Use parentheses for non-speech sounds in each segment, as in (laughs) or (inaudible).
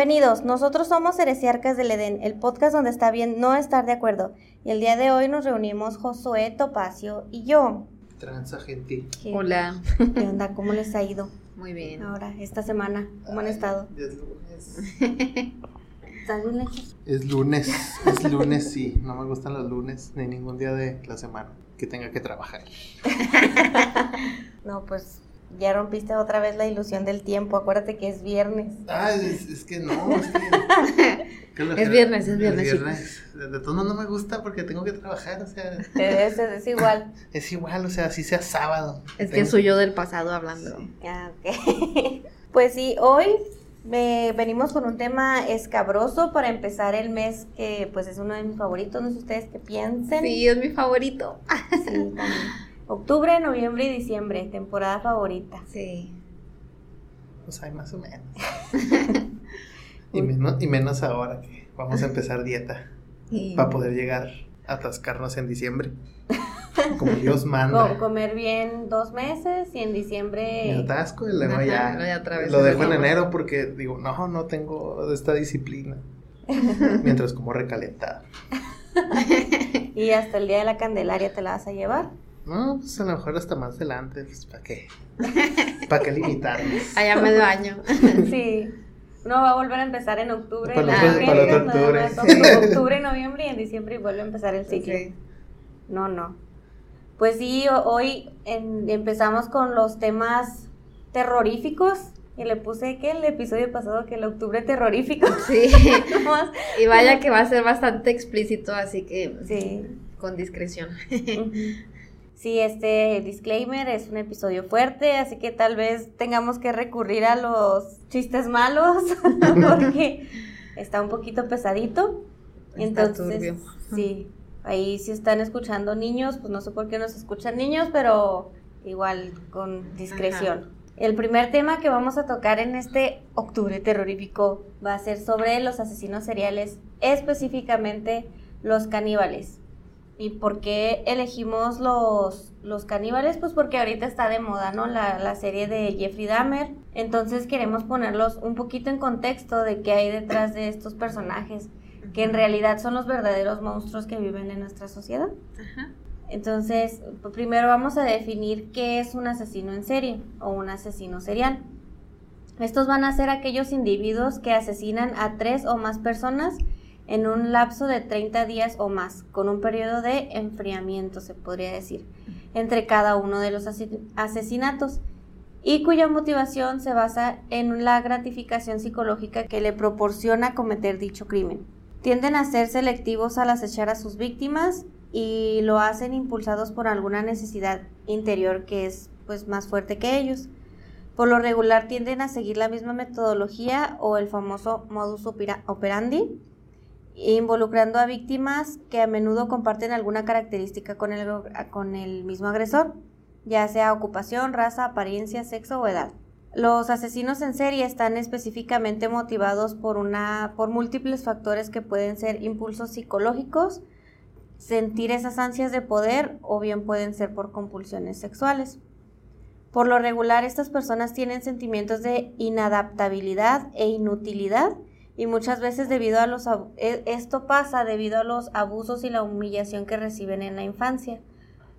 Bienvenidos, nosotros somos Heresiarcas del Edén, el podcast donde está bien no estar de acuerdo. Y el día de hoy nos reunimos Josué, Topacio y yo. Transa gente. ¿Qué- Hola. ¿Qué onda? ¿Cómo les ha ido Muy bien. ahora, esta semana? ¿Cómo han estado? Es lunes. (laughs) ¿Estás bien lejos? Es lunes. Es lunes, sí. No me gustan los lunes ni ningún día de la semana que tenga que trabajar. (laughs) No, pues ya rompiste otra vez la ilusión del tiempo. Acuérdate que es viernes. Ah, es, es que no, (laughs) es que. que lo Es que- viernes, es viernes, De, de todos modos no me gusta porque tengo que trabajar, o sea. Es, es igual. (laughs) Es igual, o sea, así sea sábado. Es que soy yo del pasado hablando. Ah, ok. (laughs) Pues sí, hoy eh, venimos con un tema escabroso para empezar el mes que pues es uno de mis favoritos. No sé ustedes qué piensen. Sí, es mi favorito. Sí, también. Octubre, noviembre y diciembre, temporada favorita. Sí. Pues hay más o menos. (laughs) y, menos. y menos ahora que vamos a empezar dieta. Para poder llegar a atascarnos en diciembre. (laughs) Como Dios manda. Co- comer bien dos meses y en Me diciembre. atasco y luego Ajá, ya. ya otra vez lo dejo en enero. enero porque digo, no, no tengo esta disciplina. (laughs) Mientras como recalentado. Y hasta el día de la Candelaria te la vas a llevar. No, pues a lo mejor hasta más adelante. Pues, ¿para qué? ¿Para qué limitarnos? (laughs) Allá medio año. (laughs) Sí. Uno va a volver a empezar en octubre. Para ferias, otro nada octubre. noviembre y en diciembre y vuelve a empezar el ciclo. Sí. No, no. Pues sí, hoy en- empezamos con los temas terroríficos. Y le puse que el episodio pasado que el octubre terrorífico. (laughs) Sí. Nomás. Y vaya que va a ser bastante explícito, así que Sí. con discreción. Sí, este disclaimer es un episodio fuerte, así que tal vez tengamos que recurrir a los chistes malos (laughs) porque está un poquito pesadito. Está Entonces, turbio. sí, ahí si están escuchando niños, pues no sé por qué nos escuchan niños, pero igual con discreción. El primer tema que vamos a tocar en este octubre terrorífico va a ser sobre los asesinos seriales, específicamente los caníbales. ¿Y por qué elegimos los, los caníbales? Pues porque ahorita está de moda, ¿no? La, la serie de Jeffrey Dahmer. Entonces queremos ponerlos un poquito en contexto de qué hay detrás de estos personajes, que en realidad son los verdaderos monstruos que viven en nuestra sociedad. Ajá. Entonces, primero vamos a definir qué es un asesino en serie o un asesino serial. Estos van a ser aquellos individuos que asesinan a tres o más personas en un lapso de 30 días o más, con un periodo de enfriamiento, se podría decir, entre cada uno de los ase- asesinatos, y cuya motivación se basa en la gratificación psicológica que le proporciona cometer dicho crimen. Tienden a ser selectivos al acechar a sus víctimas y lo hacen impulsados por alguna necesidad interior que es pues más fuerte que ellos. Por lo regular tienden a seguir la misma metodología o el famoso modus opera- operandi, involucrando a víctimas que a menudo comparten alguna característica con el, con el mismo agresor, ya sea ocupación, raza, apariencia, sexo o edad. Los asesinos en serie están específicamente motivados por, una, por múltiples factores que pueden ser impulsos psicológicos, sentir esas ansias de poder o bien pueden ser por compulsiones sexuales. Por lo regular, estas personas tienen sentimientos de inadaptabilidad e inutilidad y muchas veces debido a los e- esto pasa debido a los abusos y la humillación que reciben en la infancia,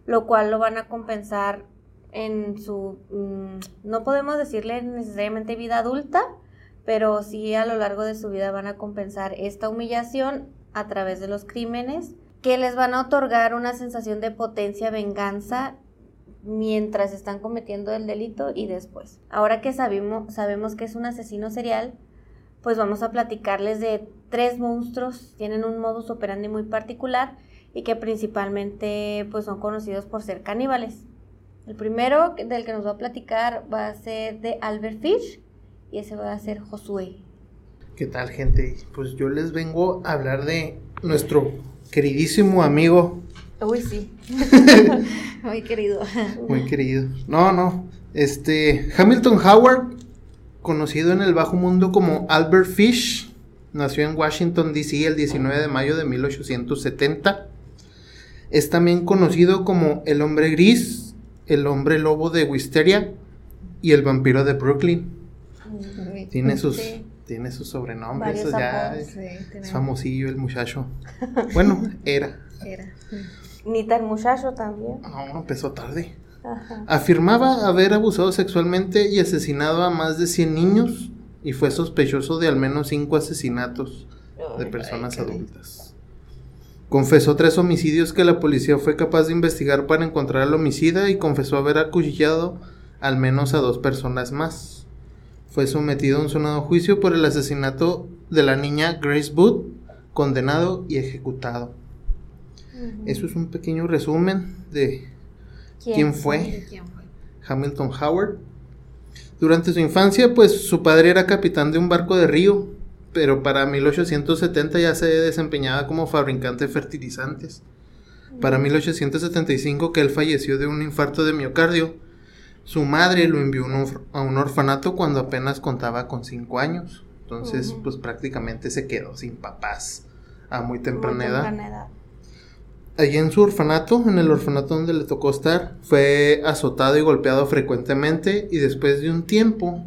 lo cual lo van a compensar en su mm, no podemos decirle necesariamente vida adulta, pero sí a lo largo de su vida van a compensar esta humillación a través de los crímenes que les van a otorgar una sensación de potencia, venganza mientras están cometiendo el delito y después. Ahora que sabemos que es un asesino serial, pues vamos a platicarles de tres monstruos, tienen un modus operandi muy particular y que principalmente pues son conocidos por ser caníbales. El primero del que nos va a platicar va a ser de Albert Fish y ese va a ser Josué. ¿Qué tal, gente? Pues yo les vengo a hablar de nuestro queridísimo amigo, Uy, sí. (laughs) Muy querido. muy querido. No, no. Este, Hamilton Howard, conocido en el bajo mundo como Albert Fish, nació en Washington, D.C. el 19 de mayo de 1870. Es también conocido como el hombre gris, el hombre lobo de Wisteria y el vampiro de Brooklyn. Tiene sus, Sí. Tiene su sobrenombre, Varios eso ya apodos. es, Sí, es tenemos- famosillo el muchacho. (laughs) Bueno, era. Era. Ni tan muchacho también. No, empezó tarde. Ajá. Afirmaba haber abusado sexualmente y asesinado a más de 100 niños y fue sospechoso de al menos 5 asesinatos de personas adultas. Confesó tres homicidios que la policía fue capaz de investigar para encontrar al homicida y confesó haber acuchillado al menos a dos personas más. Fue sometido a un sonado juicio por el asesinato de la niña Grace Booth, condenado y ejecutado. Eso es un pequeño resumen de quién fue. ¿De quién fue? Hamilton Howard. Durante su infancia, pues su padre era capitán de un barco de río, pero para 1870 ya se desempeñaba como fabricante de fertilizantes. Para 1875, que él falleció de un infarto de miocardio, su madre lo envió a un orfanato cuando apenas contaba con 5 años. Entonces, pues prácticamente se quedó sin papás a muy Muy temprana edad. temprana edad. Allí en su orfanato, en el orfanato donde le tocó estar, fue azotado y golpeado frecuentemente y después de un tiempo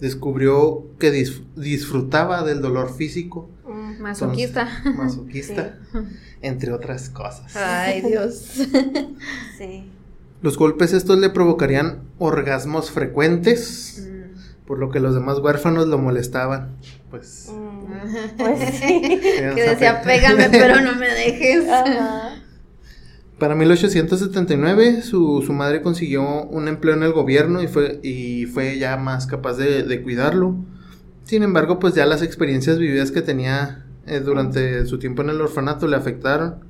descubrió que dis- disfrutaba del dolor físico, Mm. Masoquista. (laughs) masoquista, entre otras cosas. Ay, Dios. (laughs) Sí. Los golpes estos le provocarían orgasmos frecuentes, Mm. por lo que los demás huérfanos lo molestaban. Pues... Mm. (laughs) Pues sí. Que decía, pégame, pero no me (laughs) dejes. Ajá. Para 1879 su, su madre consiguió un empleo en el gobierno y fue, y fue ya más capaz de, de cuidarlo. Sin embargo, pues ya las experiencias vividas que tenía eh, durante su tiempo en el orfanato le afectaron.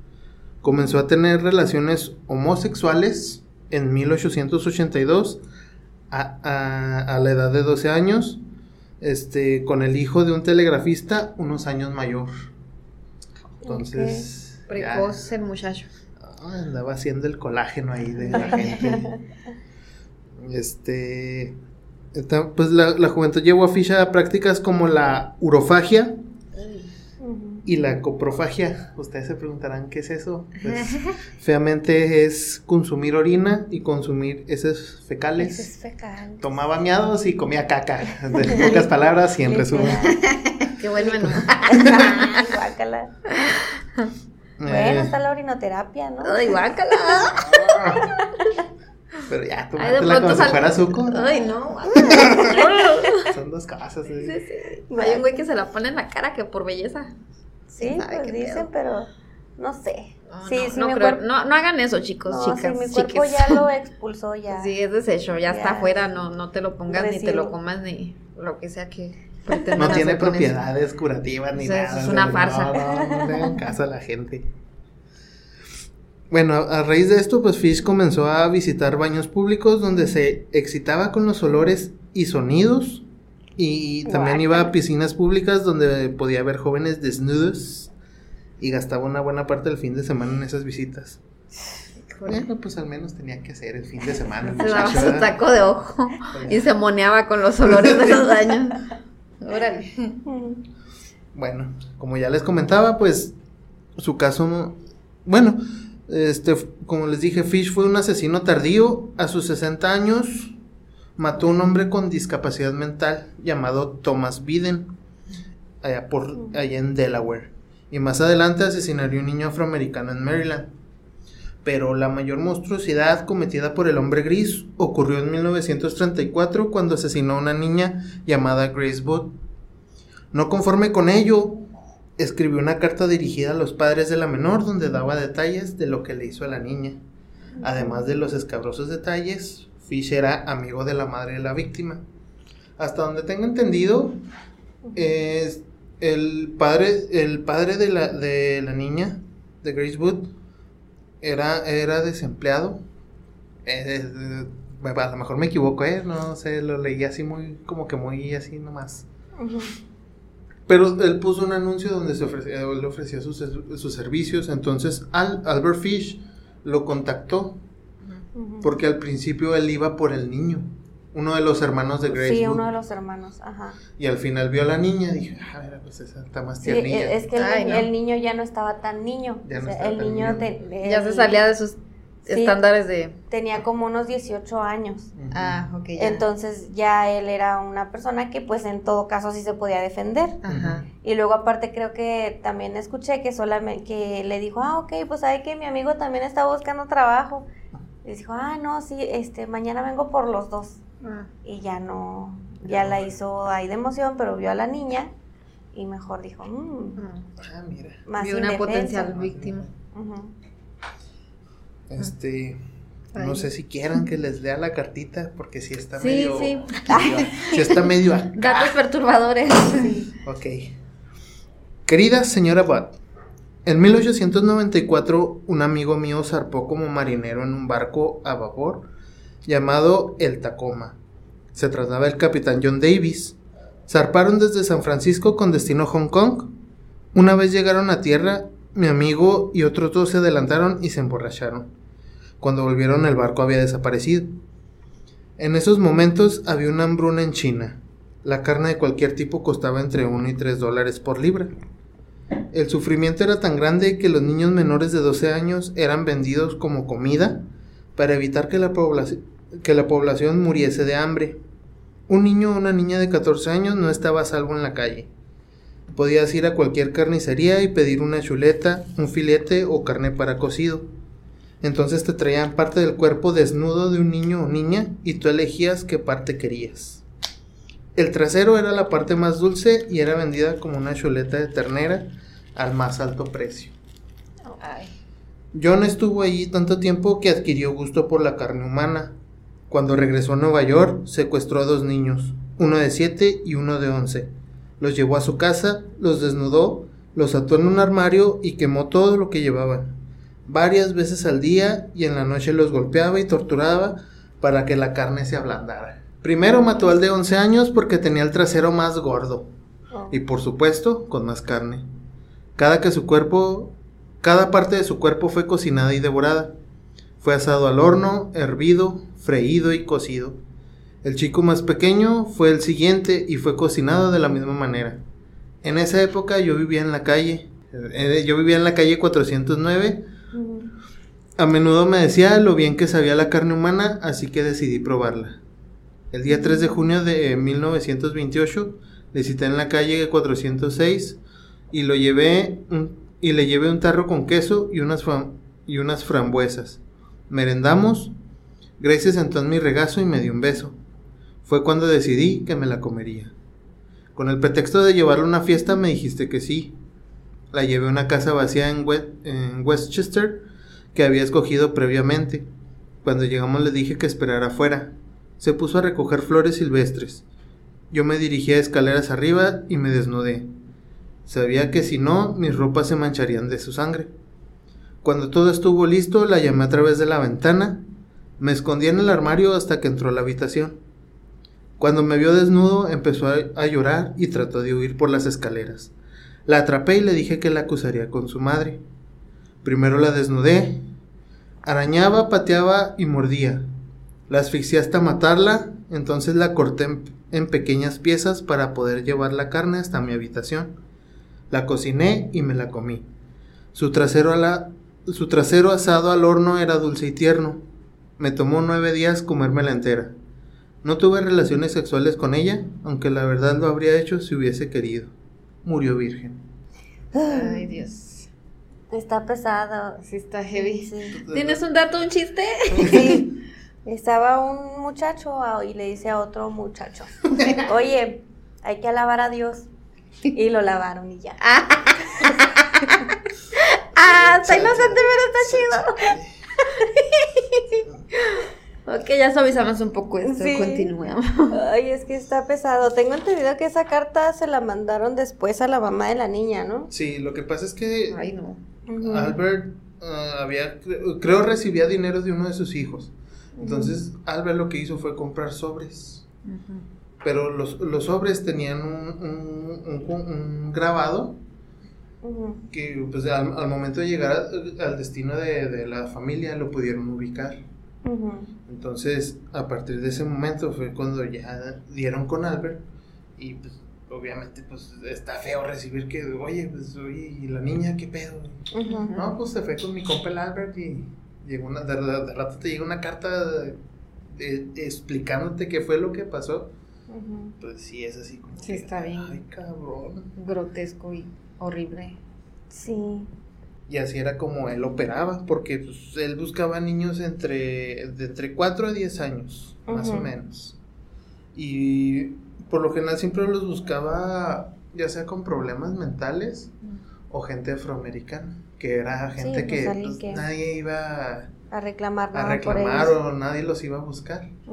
Comenzó a tener relaciones homosexuales en 1882 a, a- a la edad de 12 años este, con el hijo de un telegrafista unos años mayor. Entonces... ya- Precoz el muchacho. Ah, andaba haciendo el colágeno ahí de la (laughs) gente. Este. esta- Pues la, la juventud llevó a Fish a prácticas como la urofagia. Y la coprofagia. Ustedes se preguntarán qué es eso. Pues, (laughs) feamente es consumir orina y consumir heces Ese es fecales. fecal. Tomaba miados y comía caca. De (laughs) pocas palabras y en resumen. (laughs) Qué buen menú. Guácala. Eh, Bueno, está la orinoterapia, ¿no? Ay, guácala. Pero ya, tomátela como pronto si fuera azúcar. Ay, no, guácala. Son dos cosas. Sí, ¿eh? sí. Hay un güey que se la pone en la cara que por belleza. Sí, ¿Quién sabe pues qué dicen, pedo? pero no sé. No, sí, no, sí, no mi creo- no, no hagan eso, chicos, no, chicas. sí, mi cuerpo chiques. ya lo (laughs) expulsó ya. Sí, es desecho, ya, está Ya. afuera, no, no te lo pongas ni te lo comas ni lo que sea que (laughs) No tiene eso. propiedades curativas ni O sea, nada. es una farsa. No, no, le hagan caso a la gente. Bueno, a a raíz de esto, pues Fish comenzó a visitar baños públicos donde se excitaba con los olores y sonidos. Y también iba a piscinas públicas donde podía ver jóvenes desnudos. Y gastaba una buena parte del fin de semana en esas visitas. Bueno, pues al menos tenía que hacer el fin de semana. Se daba su taco de ojo y se moneaba con los olores de los daños. Órale. Bueno, como ya les comentaba, pues su caso, bueno, este, como les dije, Fish fue un asesino tardío. A sus 60 años mató a un hombre con discapacidad mental llamado Thomas Biden, allá, por, allá en Delaware. Y más adelante asesinaría a un niño afroamericano en Maryland. Pero la mayor monstruosidad cometida por el hombre gris ocurrió en 1934 cuando asesinó a una niña llamada Grace Booth. No conforme con ello, escribió una carta dirigida a los padres de la menor donde daba detalles de lo que le hizo a la niña. Además de los escabrosos detalles, Fish era amigo de la madre de la víctima. Hasta donde tengo entendido, es el padre, el padre de la, de la niña, de Grace Wood, era, era desempleado. Eh, eh, a lo mejor me equivoco, ¿eh? No sé, lo leí así muy, como que muy así nomás. Pero él puso un anuncio donde se ofrecía, le ofrecía sus, sus servicios. Entonces Al, Albert Fish lo contactó Porque al principio él iba por el niño, uno de los hermanos de Grace. Sí, Wood, uno de los hermanos, ajá. Y al final vio a la niña y dije, ah, mira, pues esa está más Sí, tiernilla. e- es que el, Ay, no. el niño ya no estaba tan niño. Ya o no sea, estaba el tan niño niño. te- Ya se salía de sus Sí. estándares de... Tenía como unos 18 años. Ujú. Ah, ok. ya. Entonces ya él era una persona que pues en todo caso sí se podía defender. Ajá. Y luego aparte creo que también escuché que solamente que le dijo, ah, ok, pues sabe que mi amigo también está buscando trabajo. Y dijo, ah, no, sí, este, mañana vengo por los dos. Ah. Y ya no, ya la hizo ahí de emoción, pero vio a la niña y mejor dijo, "Mm, Ah, mira. más Vio una indefensa". potencial víctima. Este. Ay. No sé si quieran que les lea la cartita, porque si está Sí, medio. sí. (laughs) medio- sí está medio. (laughs) Datos perturbadores. Ok. Querida señora Butt, en 1894 un amigo mío zarpó como marinero en un barco a vapor llamado el Tacoma. Se trataba del capitán John Davis. Zarparon desde San Francisco con destino a Hong Kong. Una vez llegaron a tierra, mi amigo y otros dos se adelantaron y se emborracharon. Cuando volvieron el barco había desaparecido. En esos momentos había una hambruna en China. La carne de cualquier tipo costaba entre 1 y 3 dólares por libra. El sufrimiento era tan grande que los niños menores de 12 años eran vendidos como comida para evitar que la, población muriese de hambre. Un niño o una niña de 14 años no estaba a salvo en la calle. Podías ir a cualquier carnicería y pedir una chuleta, un filete o carne para cocido. Entonces te traían parte del cuerpo desnudo de un niño o niña y tú elegías qué parte querías. El trasero era la parte más dulce y era vendida como una chuleta de ternera al más alto precio. Ay. John estuvo allí tanto tiempo que adquirió gusto por la carne humana. Cuando regresó a Nueva York, secuestró a dos niños, uno de 7 y uno de 11. Los llevó a su casa, los desnudó, los ató en un armario y quemó todo lo que llevaban. Varias veces al día y en la noche los golpeaba y torturaba para que la carne se ablandara. Primero mató al de 11 años porque tenía el trasero más gordo Oh. y por supuesto con más carne. Cada que su cuerpo, cada parte de su cuerpo fue cocinada y devorada. Fue asado al horno, hervido, freído y cocido. El chico más pequeño fue el siguiente y fue cocinado de la misma manera. En esa época yo vivía en la calle. eh, Yo vivía en la calle 409. Ujú. A menudo me decía lo bien que sabía la carne humana, así que decidí probarla. El día 3 de junio de 1928 le cité en la calle 406 y lo llevé y le llevé un tarro con queso y unas, y unas frambuesas. Merendamos. Grace se sentó en mi regazo y me dio un beso. Fue cuando decidí que me la comería. Con el pretexto de llevarla a una fiesta me dijiste que sí. La llevé a una casa vacía en, en Westchester que había escogido previamente. Cuando llegamos le dije que esperara afuera. Se puso a recoger flores silvestres. Yo me dirigí a escaleras arriba y me desnudé. Sabía que si no, mis ropas se mancharían de su sangre. Cuando todo estuvo listo, la llamé a través de la ventana. Me escondí en el armario hasta que entró a la habitación. Cuando me vio desnudo, empezó a, llorar y trató de huir por las escaleras. La atrapé y le dije que la acusaría con su madre. Primero la desnudé. Arañaba, pateaba y mordía. La asfixié hasta matarla, entonces la corté en pequeñas piezas para poder llevar la carne hasta mi habitación. La cociné y me la comí. Su trasero, a la- su trasero asado al horno era dulce y tierno. Me tomó nueve días comérmela entera. No tuve relaciones sexuales con ella, aunque la verdad lo habría hecho si hubiese querido. Murió virgen. Ay, Dios. Está pesado. Sí está heavy. Sí. ¿Tienes un dato, un chiste? Sí. (laughs) Estaba un muchacho y le dice a otro muchacho, oye, hay que alabar a Dios. Y lo lavaron y ya. Ah, (laughs) está inocente, pero está chido. Ok, ya suavizamos un poco esto. Sí. Continuemos. Ay, es que está pesado. Tengo entendido que esa carta se la mandaron después a la mamá de la niña, ¿no? Sí, lo que pasa es que Ay, no. Albert ah, había, cre- creo recibía dinero de uno de sus hijos. Entonces Albert lo que hizo fue comprar sobres. Pero los, los sobres tenían un, un- un- un grabado que pues, al, al momento de llegar a- al destino de, de la familia lo pudieron ubicar. Entonces, a partir de ese momento fue cuando ya dieron con Albert y pues obviamente pues está feo recibir que, oye, pues oye, ¿y la niña qué pedo? No, pues se fue con mi compa el Albert y llegó una, de, de- de rato te llega una carta explicándote qué fue lo que pasó. Ujú. Pues sí, es así como. Sí, que, está bien. Ay, cabrón. Grotesco y horrible. Sí. Y así era como él operaba, porque pues, él buscaba niños entre, de entre 4 a 10 años, más o menos. Y por lo general siempre los buscaba, ya sea con problemas mentales o gente afroamericana, que era gente pues, que, pues, que- nadie iba A reclamar a nada reclamar por ellos. o nadie los iba a buscar. Sí,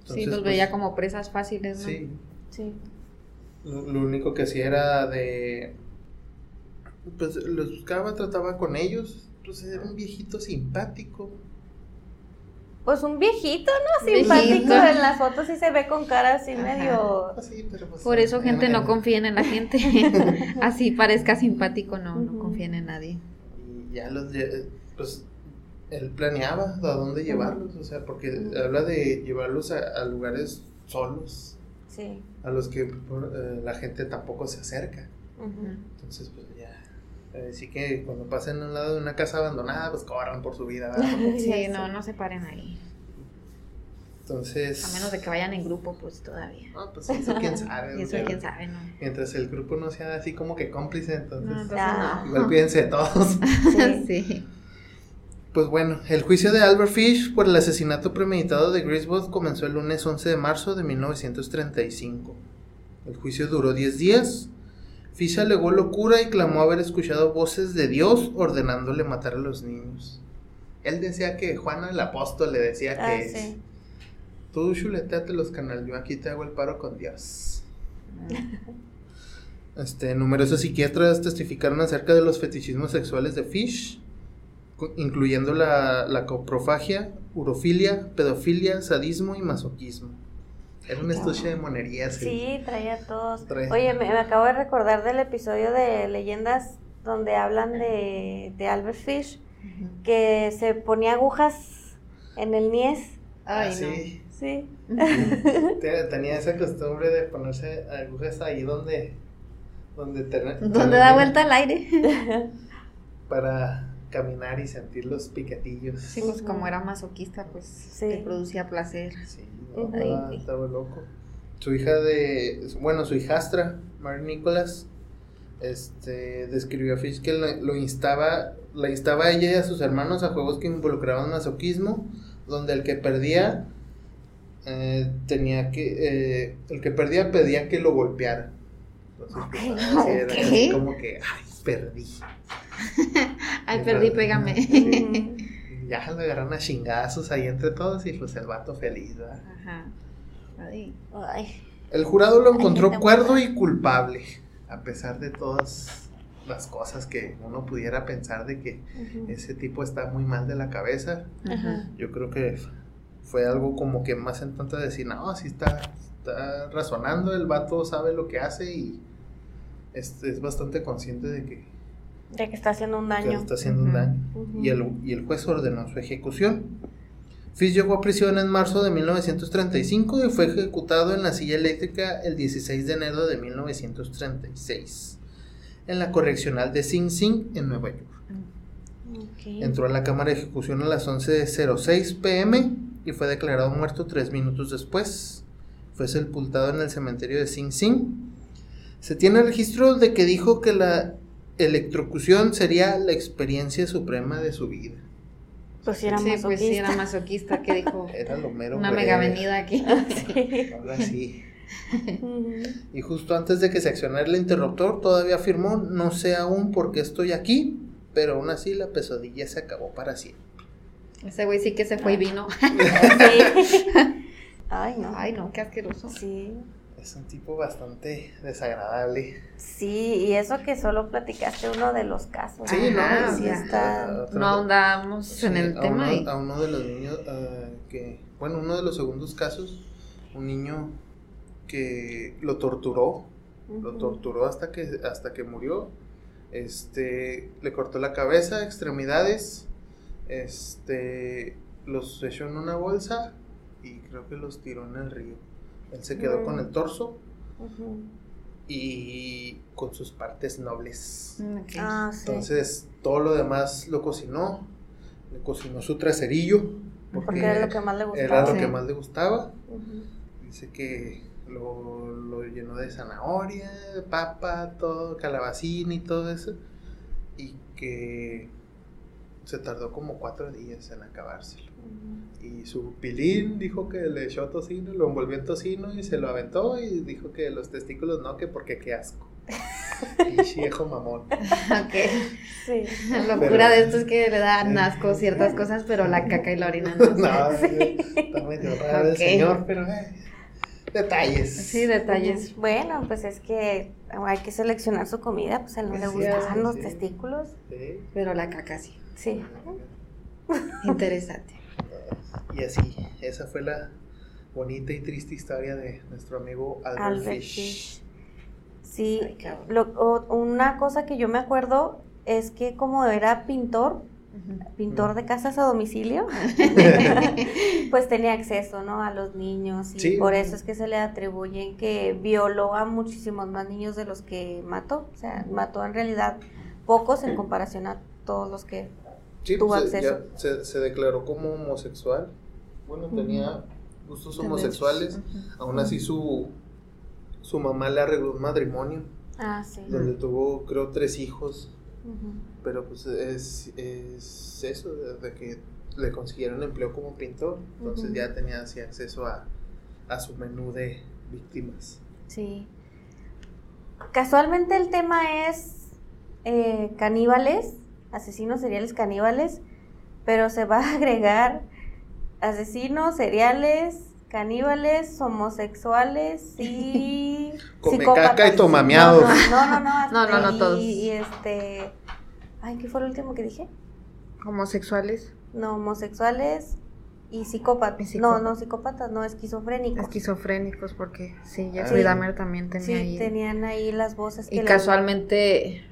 Entonces, los pues, veía como presas fáciles, ¿no? Sí, Sí. lo, lo único que hacía era de... Pues los buscaba, trataba con ellos, pues era un viejito simpático. Pues un viejito, ¿no? Viejito. Simpático. En las fotos sí se ve con cara así Ajá. medio. Pues sí, pero, pues, Por eso, en- gente, en- no confíen en la gente. (laughs) Así parezca simpático, no, no Ujú. confíen en nadie. Y ya los, pues, él planeaba a dónde llevarlos, o sea, porque habla de llevarlos a, a lugares solos, Sí. a los que por- eh, la gente tampoco se acerca. Entonces, pues ya. Así que cuando pasen a un lado de una casa abandonada, pues corran por su vida. ¿verdad? (laughs) Sí, no, no se paren ahí. Entonces. A menos de que vayan en grupo, pues todavía. No, pues eso quién sabe. (laughs) Y eso pero quién sabe, ¿no? Mientras el grupo no sea así como que cómplice, entonces. No, entonces no. Igual cuídense de todos. (laughs) Sí. Sí. Pues bueno, el juicio de Albert Fish por el asesinato premeditado de Griswold comenzó el lunes 11 de marzo de 1935. El juicio duró 10 días. Fish alegó locura y clamó haber escuchado voces de Dios ordenándole matar a los niños. Él decía que Juana el apóstol le decía Ah, que sí. tú chuleteate los canales, yo aquí te hago el paro con Dios. (laughs) Este, numerosos psiquiatras testificaron acerca de los fetichismos sexuales de Fish, incluyendo la, la coprofagia, urofilia, pedofilia, sadismo y masoquismo. Era un estuche de monerías. Sí, traía todos. Oye, me, me acabo de recordar del episodio de Leyendas donde hablan de, de Albert Fish, que se ponía agujas en el niés. Ah, Ay, sí. Sí. (laughs) Te- Tenía esa costumbre de ponerse agujas ahí donde... Donde, te-. ¿Dónde da vuelta al aire? Para caminar y sentir los piquetillos. Sí, pues como era masoquista, pues Sí. le producía placer. Sí, no, Ujú. estaba, estaba loco. Su hija de, bueno, su hijastra, Mary Nicholas, este, describió a Fish que lo, lo instaba, la instaba a ella y a sus hermanos a juegos que involucraban masoquismo, donde el que perdía eh, tenía que, eh, el que perdía pedía que lo golpeara. Entonces, pues, Ok, así era como que, ay, perdí. (laughs) Ay, perdí, pégame. (laughs) Ya le agarraron a chingazos ahí entre todos y pues el vato feliz, ¿verdad? Ajá. Ay. Ay. El jurado lo encontró cuerdo y culpable, a pesar de todas las cosas que uno pudiera pensar de que ese tipo está muy mal de la cabeza. Yo creo que fue algo como que más en tanto de decir, no, si está, está razonando, el vato sabe lo que hace y es, es bastante consciente de que, De que está haciendo un que daño. está haciendo un daño. Y el, y el juez ordenó su ejecución. Fish llegó a prisión en marzo de 1935 y fue ejecutado en la silla eléctrica el 16 de enero de 1936 en la correccional de Sing Sing en Nueva York. Entró a la cámara de ejecución a las 11.06 pm y fue declarado muerto tres minutos después. Fue sepultado en el cementerio de Sing Sing. Se tiene registro de que dijo que la electrocución sería la experiencia suprema de su vida. Pues sí era Sí, pues sí, era masoquista. masoquista que dijo Era lo mero una breve. mega avenida aquí. (laughs) Sí. Ahora sí. Y justo antes de que se accionara el interruptor, todavía afirmó, no sé aún por qué estoy aquí, pero aún así la pesadilla se acabó para siempre. Ese güey sí que se fue y vino. (laughs) Sí. (laughs) Ay, no. Ay, no, qué asqueroso. Sí. Es un tipo bastante desagradable. Sí, y eso que solo platicaste uno de los casos. Sí, Ajá, no, sí está. No ahondamos Sí, en el a tema. Uno, y- a uno de los niños ah, que, bueno, uno de los segundos casos, un niño que lo torturó, lo torturó hasta que, hasta que murió. Este, le cortó la cabeza, extremidades, este, los echó en una bolsa y creo que los tiró en el río. Él se quedó Mm. con el torso Ujú. y con sus partes nobles. Mm. Ah, sí. Entonces, todo lo demás lo cocinó, le cocinó su traserillo. Porque era lo que más le Era gustaba. lo Sí. que más le gustaba. Dice que lo, lo llenó de zanahoria, papa, todo, calabacín y todo eso. Y que se tardó como cuatro días en acabárselo. Y su pilín dijo que le echó tocino, lo envolvió en tocino y se lo aventó y dijo que los testículos no, que porque qué asco. (laughs) Y viejo mamón. Ok. Sí. La locura de esto es que le dan asco ciertas cosas, pero la caca y la orina no. (laughs) no, está medio raro el Ok. señor, pero eh, detalles. Sí, detalles. Bueno, pues es que hay que seleccionar su comida, pues a él no le Sí, gustaban sí, los sí. testículos. Sí. Pero la caca sí. Sí. (laughs) Interesante. Y así, esa fue la bonita y triste historia de nuestro amigo Albert, Albert Fish. Fish. Sí, Ay, lo- o- una cosa que yo me acuerdo es que como era pintor, pintor de casas a domicilio, (laughs) pues tenía acceso, ¿no? A los niños y Sí. por eso es que se le atribuyen que violó a muchísimos más niños de los que mató. O sea, mató en realidad pocos en comparación a todos los que... Sí, tuvo pues, acceso. ya se, se declaró como homosexual. Bueno, tenía gustos homosexuales. Aún así su, su mamá le arregló un matrimonio Ah, sí. donde tuvo creo tres hijos. Pero pues es, es eso, de, que le consiguieron empleo como pintor. Entonces ya tenía así acceso a, a su menú de víctimas. Sí. Casualmente el tema es eh, caníbales, asesinos seriales caníbales, pero se va (laughs) a agregar asesinos seriales, caníbales, homosexuales y (laughs) Come psicópatas. caca y toma miados. No, no, no, hasta No, no, no, todos. Y este, ay, ¿qué fue lo último que dije? Homosexuales, No, homosexuales y psicópatas. No, no, psicópatas, no, esquizofrénicos. esquizofrénicos, porque sí, Jeffrey Sí. Dahmer también tenía Sí, ahí. tenían ahí las voces que Y le- casualmente,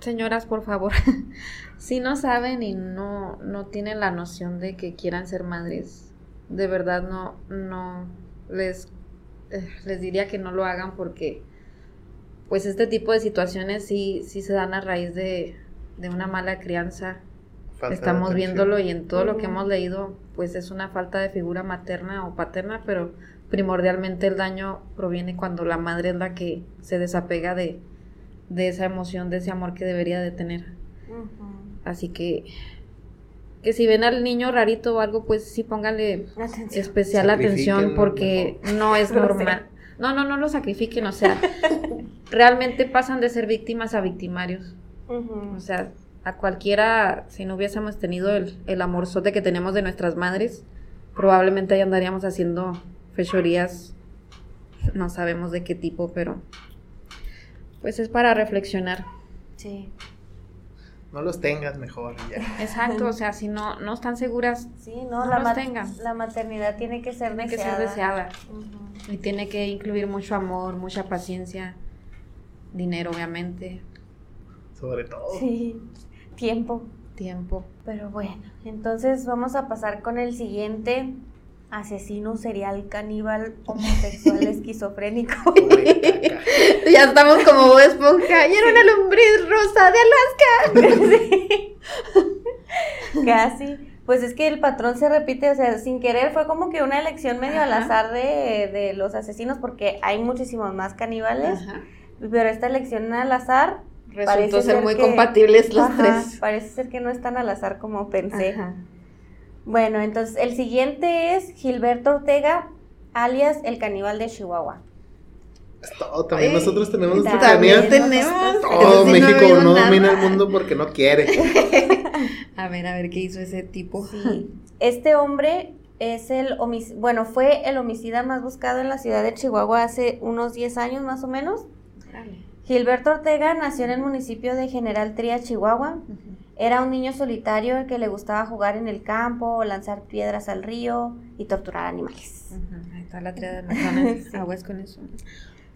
señoras, por favor, (laughs) si no saben y no, no tienen la noción de que quieran ser madres, de verdad no, no les, eh, les diría que no lo hagan porque pues este tipo de situaciones sí, sí se dan a raíz de, de una mala crianza. Falta Estamos viéndolo y en todo lo que hemos leído, pues es una falta de figura materna o paterna, pero primordialmente el daño proviene cuando la madre es la que se desapega de, de esa emoción, de ese amor que debería de tener. Así que, que si ven al niño rarito o algo, pues sí pónganle Atención. especial atención porque no es (laughs) normal. No, no, no lo sacrifiquen, o sea, (laughs) realmente pasan de ser víctimas a victimarios. O sea, a cualquiera, si no hubiésemos tenido el, el amorzote que tenemos de nuestras madres, probablemente ahí andaríamos haciendo fechorías, no sabemos de qué tipo, pero pues es para reflexionar. Sí, No los tengas mejor. ya. Exacto, o (laughs) sea, si no, no están seguras, sí, no, No la, los tengan. la maternidad tiene que ser tiene que deseada. ser deseada y tiene que incluir mucho amor, mucha paciencia, dinero, obviamente, Sobre todo. Sí, tiempo. tiempo. Pero bueno, entonces vamos a pasar con el siguiente asesino serial caníbal (laughs) homosexual esquizofrénico. (laughs) (laughs) Ya estamos como Bob Esponja, y era una lombriz rosa de Alaska. Sí. Casi. Pues es que el patrón se repite, o sea, sin querer fue como que una elección medio al azar de, de los asesinos, porque hay muchísimos más caníbales, Ajá. pero esta elección al azar Resultó ser ser muy que- compatibles los ajá, tres. parece ser que no es tan al azar como pensé. Ajá. Bueno, entonces el siguiente es Gilberto Ortega, alias el caníbal de Chihuahua. Todo, también Ay, nosotros tenemos también tenemos. Todo sí México no domina el mundo porque no quiere. (laughs) (laughs) A ver, a ver qué hizo ese tipo. Sí. Este hombre es el bueno, fue el homicida más buscado en la ciudad de Chihuahua hace unos 10 años más o menos. Órale. Gilberto Ortega nació en el municipio de General Tría, Chihuahua. Era un niño solitario al que le gustaba jugar en el campo, lanzar piedras al río y torturar animales. Ujú, Ahí está la triada de. (laughs) Sí. Aguas con eso.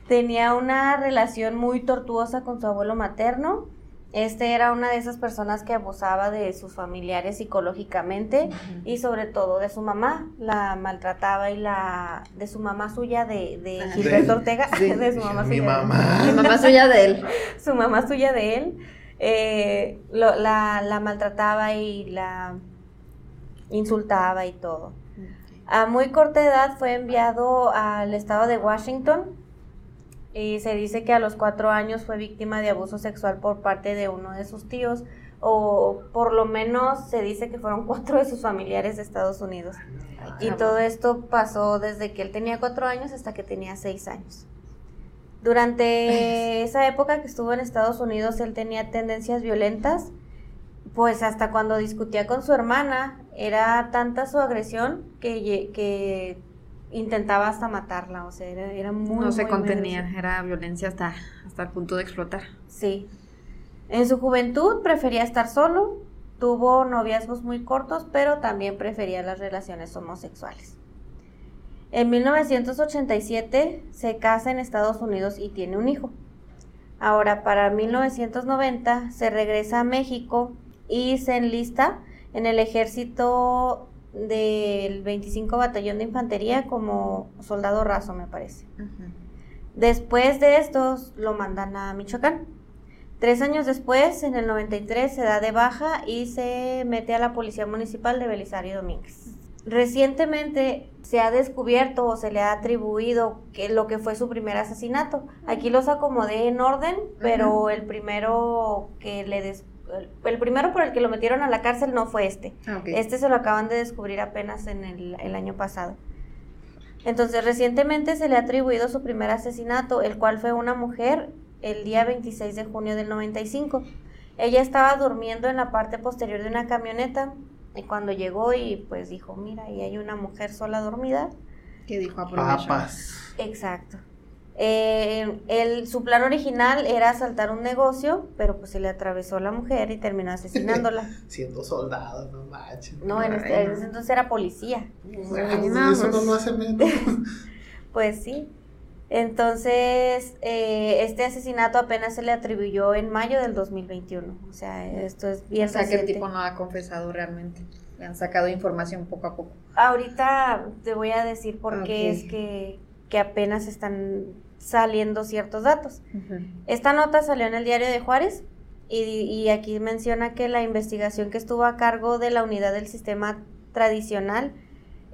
Tenía una relación muy tortuosa con su abuelo materno. Este era una de esas personas que abusaba de sus familiares psicológicamente y sobre todo de su mamá. La maltrataba y la de su mamá suya de, de Ah. Gilberto De- Ortega, sí, (laughs) de su mamá Mi suya. mamá. Mi mamá suya de él. (laughs) Su mamá suya de él. Eh, lo- la, la maltrataba y la insultaba y todo. A muy corta edad fue enviado al estado de Washington y se dice que a los cuatro años fue víctima de abuso sexual por parte de uno de sus tíos o por lo menos se dice que fueron cuatro de sus familiares de Estados Unidos. Y todo esto pasó desde que él tenía cuatro años hasta que tenía seis años. Durante (laughs) esa época que estuvo en Estados Unidos, él tenía tendencias violentas, pues hasta cuando discutía con su hermana, era tanta su agresión que, intentaba hasta matarla, o sea, era, era muy... no se muy, contenía, era violencia hasta, hasta el punto de explotar. Sí. En su juventud prefería estar solo, tuvo noviazgos muy cortos, pero también prefería las relaciones homosexuales. En 1987 se casa en Estados Unidos y tiene un hijo. Ahora, para 1990 se regresa a México y se enlista en el ejército del 25 Batallón de Infantería como soldado raso, me parece. Después de estos lo mandan a Michoacán. Tres años después, en el 93, se da de baja y se mete a la Policía Municipal de Belisario Domínguez. Recientemente se ha descubierto o se le ha atribuido que lo que fue su primer asesinato. Aquí los acomodé en orden, pero el primero que le des- el- primero por el que lo metieron a la cárcel no fue este. Ah. Este se lo acaban de descubrir apenas en el, el año pasado. Entonces, recientemente se le ha atribuido su primer asesinato, el cual fue una mujer el día 26 de junio del 95. Ella estaba durmiendo en la parte posterior de una camioneta y cuando llegó y pues dijo, mira, ahí hay una mujer sola dormida. ¿Qué dijo? Aprovecho. Papas. Exacto. Eh, el, su plan original era asaltar un negocio, pero pues se le atravesó la mujer y terminó asesinándola. (laughs) Siendo soldado, no manches. No, en, este, en ese entonces era policía. Ah, pues No, eso no lo hace menos. (laughs) Pues sí. Entonces, eh, este asesinato apenas se le atribuyó en mayo del 2021. O sea, esto es bien O sea que el reciente. tipo no ha confesado realmente. Le han sacado información poco a poco. Ahorita te voy a decir por qué es que, que apenas están saliendo ciertos datos. Esta nota salió en el diario de Juárez y, y aquí menciona que la investigación que estuvo a cargo de la unidad del sistema tradicional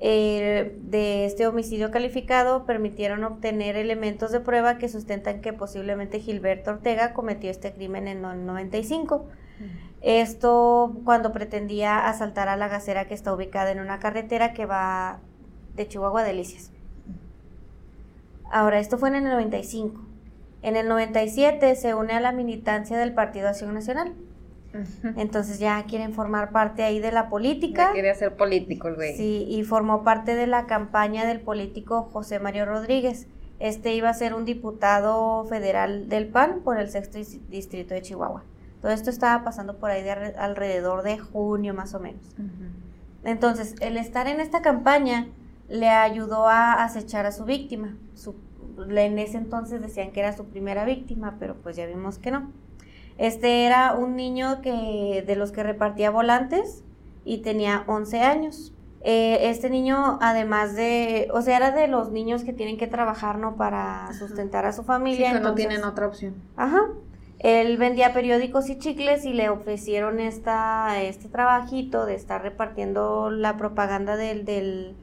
eh, de este homicidio calificado permitieron obtener elementos de prueba que sustentan que posiblemente Gilberto Ortega cometió este crimen en el 95. Esto cuando pretendía asaltar a la gasera que está ubicada en una carretera que va de Chihuahua a Delicias. Ahora, esto fue en el 95. En el 97 se une a la militancia del Partido Acción Nacional. Entonces ya quieren formar parte ahí de la política. Ya quería ser político el güey. Sí, y formó parte de la campaña del político José Mario Rodríguez. Este iba a ser un diputado federal del PAN por el sexto dis- distrito de Chihuahua. Todo esto estaba pasando por ahí de alre- alrededor de junio más o menos. Entonces, el estar en esta campaña le ayudó a acechar a su víctima. Su- en ese entonces decían que era su primera víctima, pero pues ya vimos que no. Este era un niño que de los que repartía volantes y tenía 11 años. Eh, este niño, además de, o sea, era de los niños que tienen que trabajar, ¿no? Para sustentar a su Sí, familia. que no entonces- tienen otra opción. Ajá. Él vendía periódicos y chicles y le ofrecieron esta, este trabajito de estar repartiendo la propaganda del, del,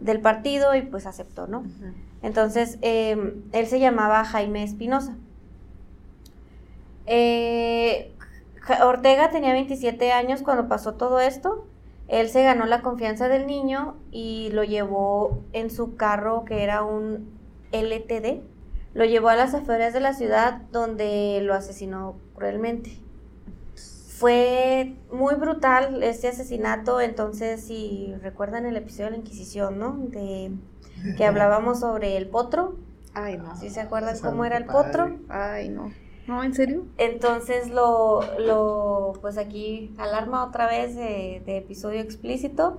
del partido y pues aceptó, ¿no? Entonces, eh, él se llamaba Jaime Espinosa. Eh, Ortega tenía 27 años cuando pasó todo esto. Él se ganó la confianza del niño y lo llevó en su carro, que era un LTD. Lo llevó a las afueras de la ciudad donde lo asesinó cruelmente. Fue muy brutal este asesinato, entonces si recuerdan el episodio de la Inquisición, ¿no? De que hablábamos sobre el potro, Ay, no. ¿sí se acuerdan cómo era el potro? Ay, no. No, ¿en serio? Entonces lo, lo pues aquí alarma otra vez de, de episodio explícito.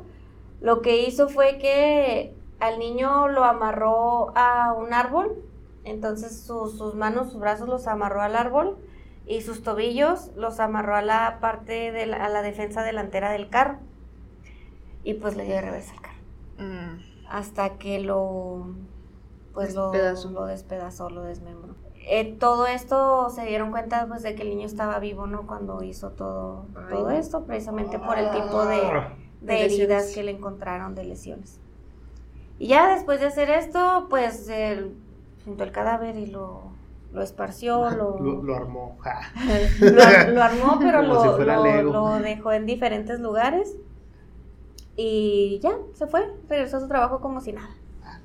Lo que hizo fue que al niño lo amarró a un árbol, entonces sus, sus manos, sus brazos los amarró al árbol y sus tobillos los amarró a la parte de la, a la defensa delantera del carro y pues le dio de reversa al carro Mm. hasta que lo pues lo- Despedazó. Lo, despedazó, lo desmembró. Eh, todo esto se dieron cuenta pues de que el niño estaba vivo, ¿no? Cuando hizo todo, todo esto, precisamente por el tipo de, de heridas que le encontraron de lesiones. Y ya después de hacer esto, pues él juntó el cadáver y lo, lo esparció, lo, Lo, armó. (laughs) lo, lo armó, (laughs) pero si lo, lo dejó en diferentes lugares. Y ya, se fue, regresó a su trabajo como si nada,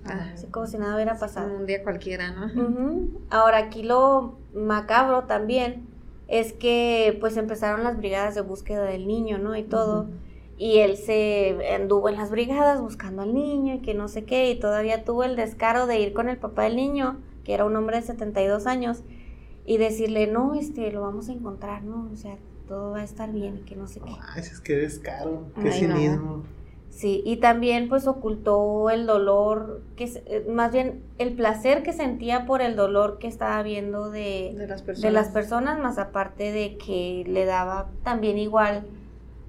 Ah, así como si nada hubiera pasado. un día cualquiera, ¿no? Ahora aquí lo macabro también es que pues empezaron las brigadas de búsqueda del niño, ¿no? Y todo. Y él se anduvo en las brigadas buscando al niño y que no sé qué, y todavía tuvo el descaro de ir con el papá del niño, que era un hombre de 72 años, y decirle, no, este, lo vamos a encontrar, ¿no? O sea, todo va a estar bien y que no sé qué. Ay, es que descaro. Qué Ay, no. Sí, y también pues ocultó el dolor, que eh, más bien el placer que sentía por el dolor que estaba viendo de, De las personas. de las personas, más aparte de que le daba también igual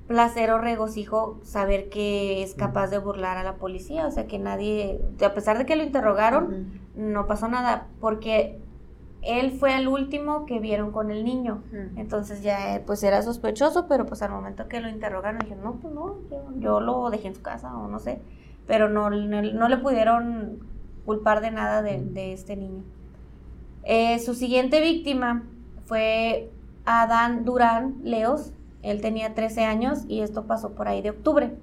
placer o regocijo saber que es capaz de burlar a la policía, o sea que nadie, a pesar de que lo interrogaron, no pasó nada, porque él fue el último que vieron con el niño. Entonces ya eh, pues era sospechoso, pero pues al momento que lo interrogaron dijeron, no, pues no, yo, yo lo dejé en su casa o no sé, pero no, no, no le pudieron culpar de nada de, de este niño. Eh, su siguiente víctima fue Adán Durán Leos, él tenía 13 años y esto pasó por ahí de octubre.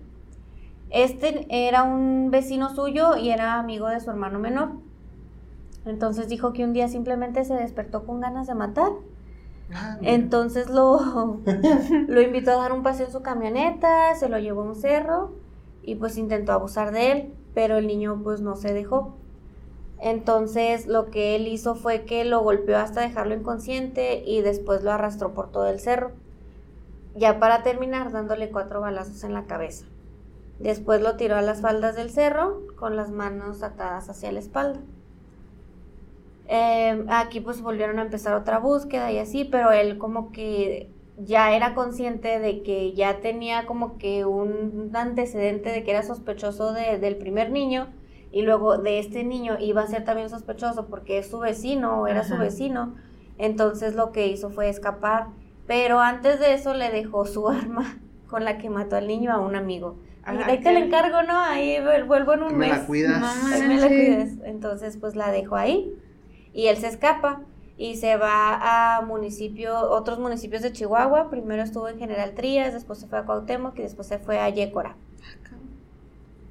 Este era un vecino suyo y era amigo de su hermano menor. Entonces dijo que un día simplemente se despertó con ganas de matar Ah, entonces lo, (laughs) lo invitó a dar un paseo en su camioneta, se lo llevó a un cerro y pues intentó abusar de él, pero el niño pues no se dejó. Entonces lo que él hizo fue que lo golpeó hasta dejarlo inconsciente y después lo arrastró por todo el cerro. Ya para terminar dándole cuatro balazos en la cabeza. Después lo tiró a las faldas del cerro con las manos atadas hacia la espalda. Eh, aquí pues volvieron a empezar otra búsqueda y así, pero él como que ya era consciente de que ya tenía como que un antecedente de que era sospechoso de- del primer niño y luego de este niño iba a ser también sospechoso porque es su vecino o era su Ajá. vecino, entonces lo que hizo fue escapar, pero antes de eso le dejó su (laughs) arma con la que mató al niño a un amigo. Y Ah, ahí te la encargo, ¿no? Ahí vuel- vuelvo en un Me mes. la cuidas. Ahí me la cuides. Entonces, pues la dejo ahí. Y él se escapa y se va a municipio, otros municipios de Chihuahua. Primero estuvo en General Trías, después se fue a Cuauhtémoc y después se fue a Yécora.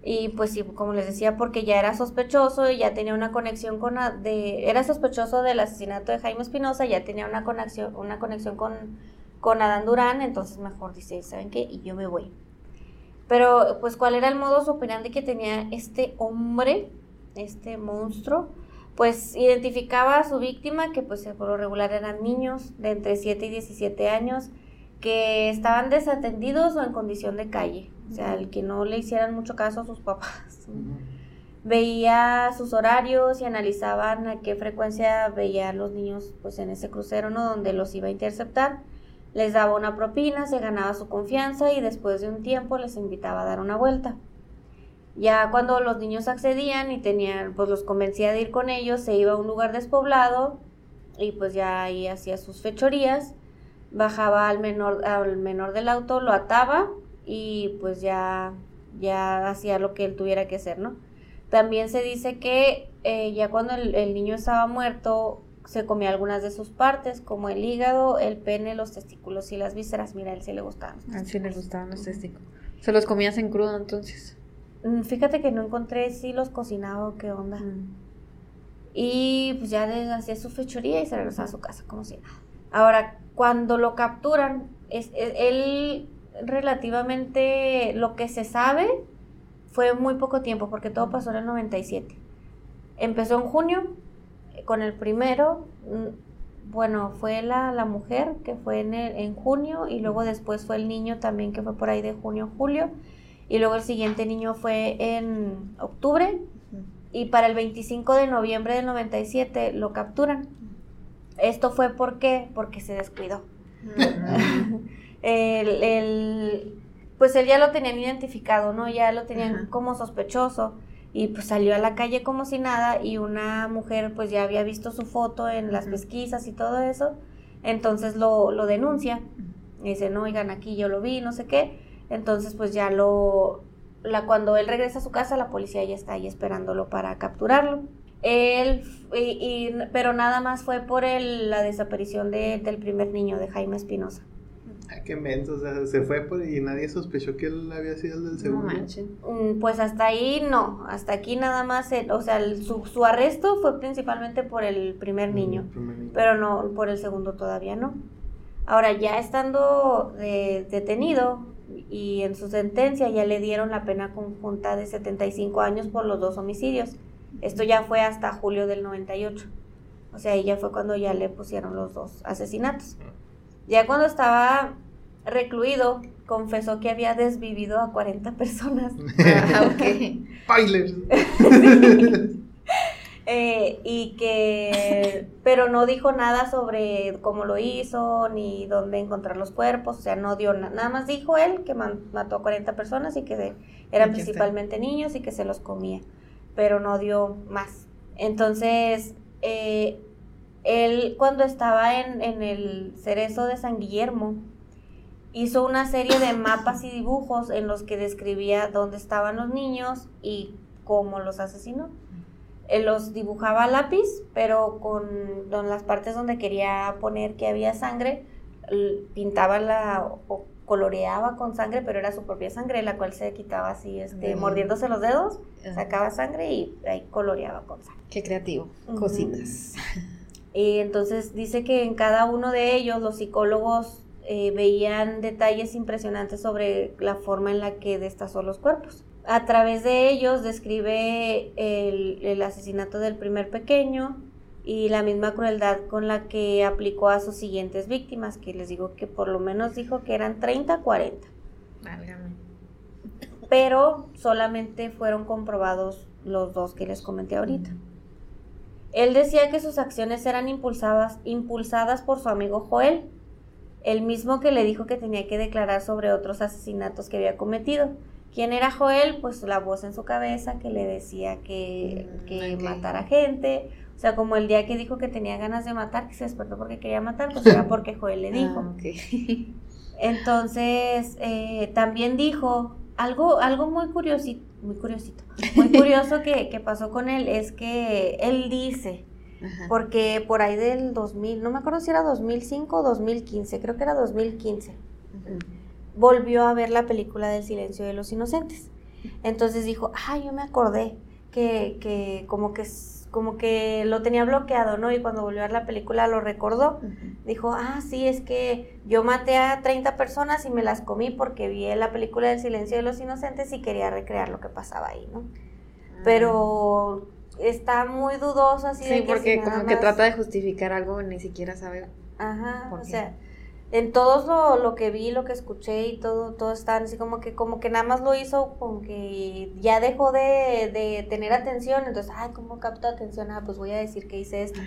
Y pues sí, como les decía, porque ya era sospechoso y ya tenía una conexión con... era sospechoso del asesinato de Jaime Espinosa, ya tenía una conexión, una conexión con, con Adán Durán, entonces mejor dice, ¿saben qué? Y yo me voy. Pero pues cuál era el modo operandi que tenía este hombre, este monstruo, pues identificaba a su víctima, que pues por lo regular eran niños de entre 7 y 17 años, que estaban desatendidos o en condición de calle, o sea, el que no le hicieran mucho caso a sus papás. Veía sus horarios y analizaban a qué frecuencia veían los niños pues en ese crucero, ¿no? Donde los iba a interceptar. Les daba una propina, se ganaba su confianza y después de un tiempo les invitaba a dar una vuelta. Ya cuando los niños accedían y tenían, pues los convencía de ir con ellos, se iba a un lugar despoblado y pues ya ahí hacía sus fechorías, bajaba al menor, al menor del auto, lo ataba y pues ya, ya hacía lo que él tuviera que hacer, ¿no? También se dice que eh, ya cuando el, el niño estaba muerto, se comía algunas de sus partes, como el hígado, el pene, los testículos y las vísceras. Mira, a él sí le gustaban. A él sí le gustaban los testículos. Se los comías en crudo entonces. Mm, Fíjate que no encontré si los cocinaba o qué onda. Y pues ya le hacía su fechoría y se regresaba a su casa como si nada. Ahora, cuando lo capturan, es, es- él relativamente lo que se sabe fue muy poco tiempo porque todo pasó en el 97. Empezó en junio eh, con el primero. mm, Bueno, fue la, la mujer que fue en, el- en junio y luego después fue el niño también que fue por ahí de junio a julio. Y luego el siguiente niño fue en octubre y para el 25 de noviembre del 97 lo capturan. Esto fue por qué? Porque se descuidó. (laughs) El, el- pues él ya lo tenían identificado, ¿no? Ya lo tenían Ajá. como sospechoso. y pues salió a la calle como si nada y una mujer pues ya había visto su foto en las pesquisas y todo eso, entonces lo, lo denuncia. Y dice, no, oigan, aquí yo lo vi, no sé qué. Entonces pues ya lo, la, cuando él regresa a su casa, la policía ya está ahí esperándolo para capturarlo. Él, y, pero nada más fue por el, la desaparición de, del primer niño, de Jaime Espinosa. Ay, qué mento, o sea, se fue por, y nadie sospechó que él había sido el del segundo. Mm, pues hasta ahí no, hasta aquí nada más, o sea, su, su, arresto fue principalmente por el primer niño, pero no por el segundo todavía no. Ahora, ya estando eh, detenido y en su sentencia ya le dieron la pena conjunta de 75 años por los dos homicidios. Esto ya fue hasta julio del 98. O sea, ahí ya fue cuando ya le pusieron los dos asesinatos. Ya cuando estaba recluido, confesó que había desvivido a 40 personas. (laughs) Ah, (laughs) (laughs) eh, y que, pero no dijo nada sobre cómo lo hizo, ni dónde encontrar los cuerpos, o sea, no dio nada, nada más dijo él que mató a 40 personas y que eran principalmente niños y que se los comía, pero no dio más. Entonces, eh, él cuando estaba en, en el cerezo de San Guillermo, hizo una serie de mapas y dibujos en los que describía dónde estaban los niños y cómo los asesinó. Él los dibujaba a lápiz, pero con, las partes donde quería poner que había sangre, pintaba la o coloreaba con sangre, pero era su propia sangre, la cual se quitaba así, este, mordiéndose los dedos, sacaba sangre y ahí coloreaba con sangre. Qué creativo, cositas. Y entonces dice que en cada uno de ellos los psicólogos eh, veían detalles impresionantes sobre la forma en la que destazó los cuerpos. A través de ellos describe el, el asesinato del primer pequeño y la misma crueldad con la que aplicó a sus siguientes víctimas, que les digo que por lo menos dijo que eran 30, 40. Válgame. Pero solamente fueron comprobados los dos que les comenté ahorita. Él decía que sus acciones eran impulsadas, impulsadas por su amigo Joel, el mismo que le dijo que tenía que declarar sobre otros asesinatos que había cometido. ¿Quién era Joel? Pues la voz en su cabeza que le decía que, mm, que matara gente. O sea, como el día que dijo que tenía ganas de matar, que se despertó porque quería matar, pues era porque Joel le (laughs) dijo. Ah, Entonces, eh, también dijo algo, algo muy curiosito, muy curiosito, (laughs) muy curioso que, que, pasó con él es que él dice, porque por ahí del 2000, no me acuerdo si era 2005 o 2015, creo que era 2015, volvió a ver la película del silencio de los inocentes. Entonces dijo, ah, yo me acordé que, que como que como que lo tenía bloqueado, ¿no? Y cuando volvió a ver la película lo recordó. Dijo, ah, sí, es que yo maté a 30 personas y me las comí porque vi la película del silencio de los inocentes y quería recrear lo que pasaba ahí, ¿no? Ah. Pero está muy dudoso así. Sí, porque como que trata de justificar algo ni siquiera sabe. Ajá, o sea en todo lo, que vi, lo que escuché y todo, todo está así como que, como que nada más lo hizo con que ya dejó de, tener atención, entonces, ay, ¿cómo capto atención? Ah, pues voy a decir que hice esto.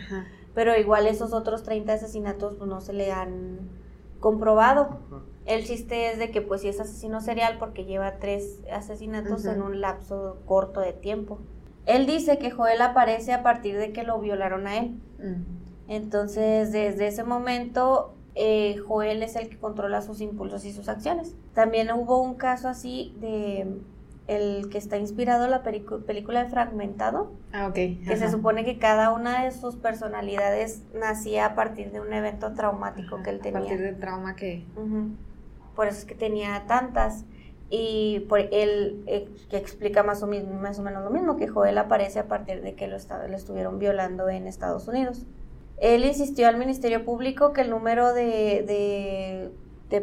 Pero igual esos otros 30 asesinatos pues, no se le han comprobado. El chiste es de que pues si es asesino serial porque lleva tres asesinatos en un lapso corto de tiempo. Él dice que Joel aparece a partir de que lo violaron a él. Mm. Entonces, desde ese momento eh, Joel es el que controla sus impulsos y sus acciones. También hubo un caso así de el que está inspirado en la película de Fragmentado. Ah, Que se supone que cada una de sus personalidades nacía a partir de un evento traumático que él tenía. A partir del trauma que... Por eso es que tenía tantas. Y por él eh, que explica más o, más o menos lo mismo, que Joel aparece a partir de que lo, lo estuvieron violando en Estados Unidos. Él insistió al Ministerio Público que el número de,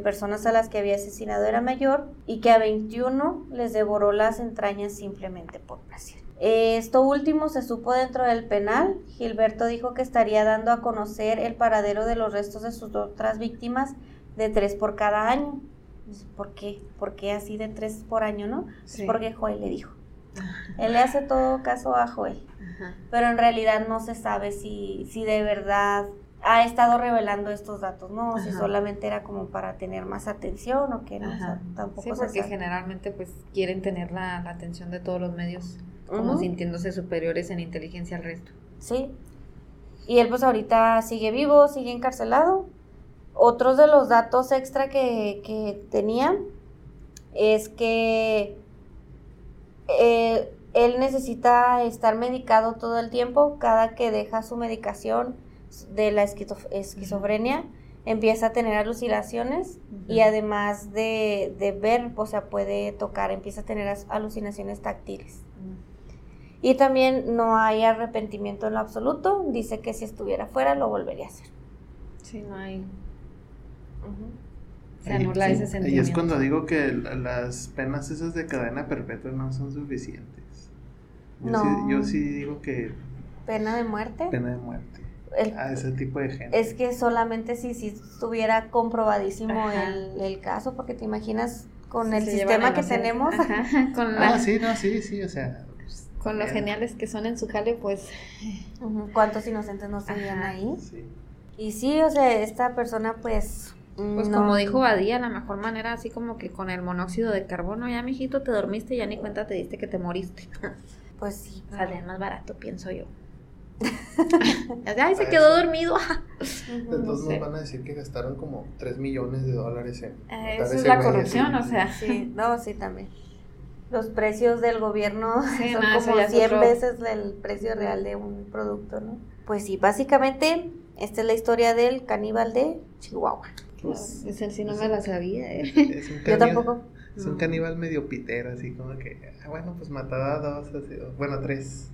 personas a las que había asesinado era mayor y que a 21 les devoró las entrañas simplemente por placer. Esto último se supo dentro del penal. Gilberto dijo que estaría dando a conocer el paradero de los restos de sus otras víctimas de tres por cada año. ¿Por qué? ¿Por qué así de tres por año, no? Porque Joel le dijo. Él le hace todo caso a Joel pero en realidad no se sabe si, si de verdad ha estado revelando estos datos, ¿no? O si solamente era como para tener más atención o que no, o sea, tampoco sí, porque generalmente pues quieren tener la, atención de todos los medios como sintiéndose superiores en inteligencia al resto. Sí. Y él pues ahorita sigue vivo, sigue encarcelado. Otros de los datos extra que, que tenía es que eh, él necesita estar medicado todo el tiempo. Cada que deja su medicación de la esquizof- esquizofrenia, empieza a tener alucinaciones y además de, de ver, o sea, puede tocar, empieza a tener alucinaciones táctiles. Y también no hay arrepentimiento en lo absoluto. Dice que si estuviera fuera lo volvería a hacer. Sí, no hay. Se anula Sí, ese sentimiento. es cuando digo que la- las penas esas de cadena perpetua no son suficientes. Yo, No. sí, yo sí digo que Pena de muerte. pena de muerte El- a ese tipo de gente. es que solamente si, si estuviera comprobadísimo el, el caso, porque te imaginas con el Se sistema que tenemos. Ajá, (laughs) con, la- Ah, sí, no, sí, sí, o sea. pues, con los eh, geniales que son en su jale, pues. ¿Cuántos inocentes no serían ahí? Sí. Y sí, o sea, esta persona pues... Pues no- como dijo Badía, la mejor manera, así como que con el monóxido de carbono, ya mijito, te dormiste y ya ni cuenta te diste que te moriste. (laughs) Pues sí. Sale más barato, pienso yo. (laughs) Ay, se quedó dormido. (laughs) Entonces sé. nos van a decir que gastaron como 3 millones de dólares en. Eh, Eso es la corrupción, o sea. Sí, (laughs) no, sí, también. Los precios del gobierno Sí, son no, como ya es 100 otro- veces el precio real de un producto, ¿no? Pues sí, básicamente, esta es la historia del caníbal de Chihuahua. Pues, Ese sí no me la sabía. eh. es un Yo tampoco. Es un caníbal medio pitero, así como que, ah, bueno, pues mataba a dos, así, bueno, tres.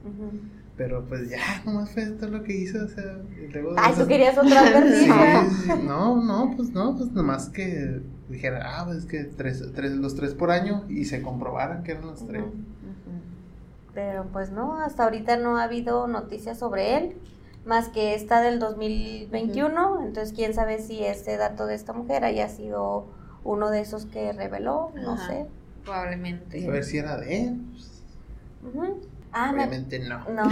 Pero pues ya, nomás fue todo lo que hizo, o sea, y luego... Ay, tú querías otra (laughs) versión. sí, no, no, pues no, pues nomás que dijera, ah, pues que tres, tres, los tres por año y se comprobaran que eran los tres. Pero pues no, hasta ahorita no ha habido noticias sobre él, más que esta del 2021. Entonces, quién sabe si este dato de esta mujer haya sido uno de esos que reveló, no Ajá. sé. Probablemente. A ver si era de él. Ah, obviamente no. (laughs) No,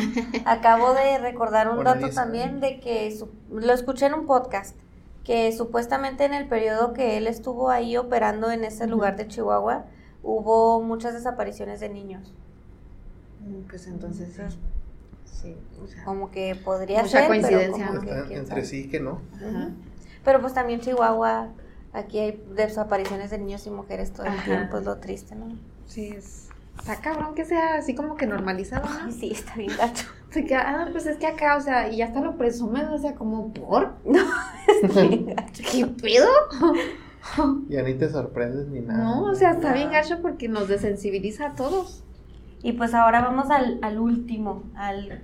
acabo de recordar un dato también de que su- lo escuché en un podcast que supuestamente en el periodo que él estuvo ahí operando en ese lugar de Chihuahua hubo muchas desapariciones de niños. Mm, Pues entonces sí. Sí, o sea. Como que podría Mucha ser, coincidencia, pero, ¿no? como que, entre sabe. sí que no. Ajá. pero pues también Chihuahua, aquí hay desapariciones de niños y mujeres todo el Ajá. tiempo, es lo triste, ¿no? Sí, es. Está cabrón que sea así como que normalizado, Ay, ¿no? sí, está bien gacho. Ah, pues es que acá, o sea, y ya hasta lo presumen, o sea, como por. (laughs) Está bien (laughs) gacho. ¿Qué pedo? (laughs) Ya ni te sorprendes ni nada. No, o sea, está bien gacho porque nos desensibiliza a todos. Y pues ahora vamos al, al último, al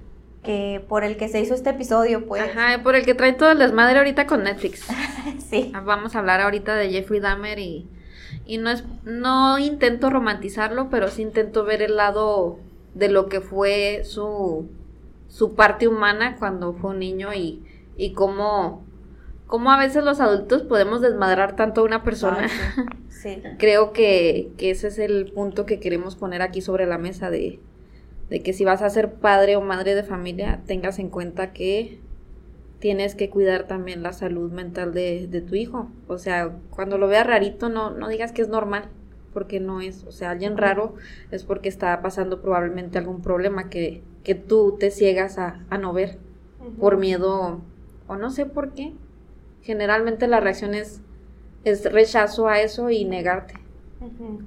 que por el que se hizo este episodio, pues. Ajá, por el que trae todo el desmadre ahorita con Netflix. (laughs) Sí. Vamos a hablar ahorita de Jeffrey Dahmer y, y no es, no intento romantizarlo, pero sí intento ver el lado de lo que fue su, su parte humana cuando fue un niño y, y cómo, cómo a veces los adultos podemos desmadrar tanto a una persona. Sí. (laughs) Sí. Creo que, que ese es el punto que queremos poner aquí sobre la mesa de, de que si vas a ser padre o madre de familia, tengas en cuenta que tienes que cuidar también la salud mental de, de tu hijo. O sea, cuando lo veas rarito, no, no digas que es normal, porque no es. O sea, alguien raro es porque está pasando probablemente algún problema que, que tú te ciegas a, a no ver por miedo o no sé por qué. Generalmente la reacción es, es rechazo a eso y negarte,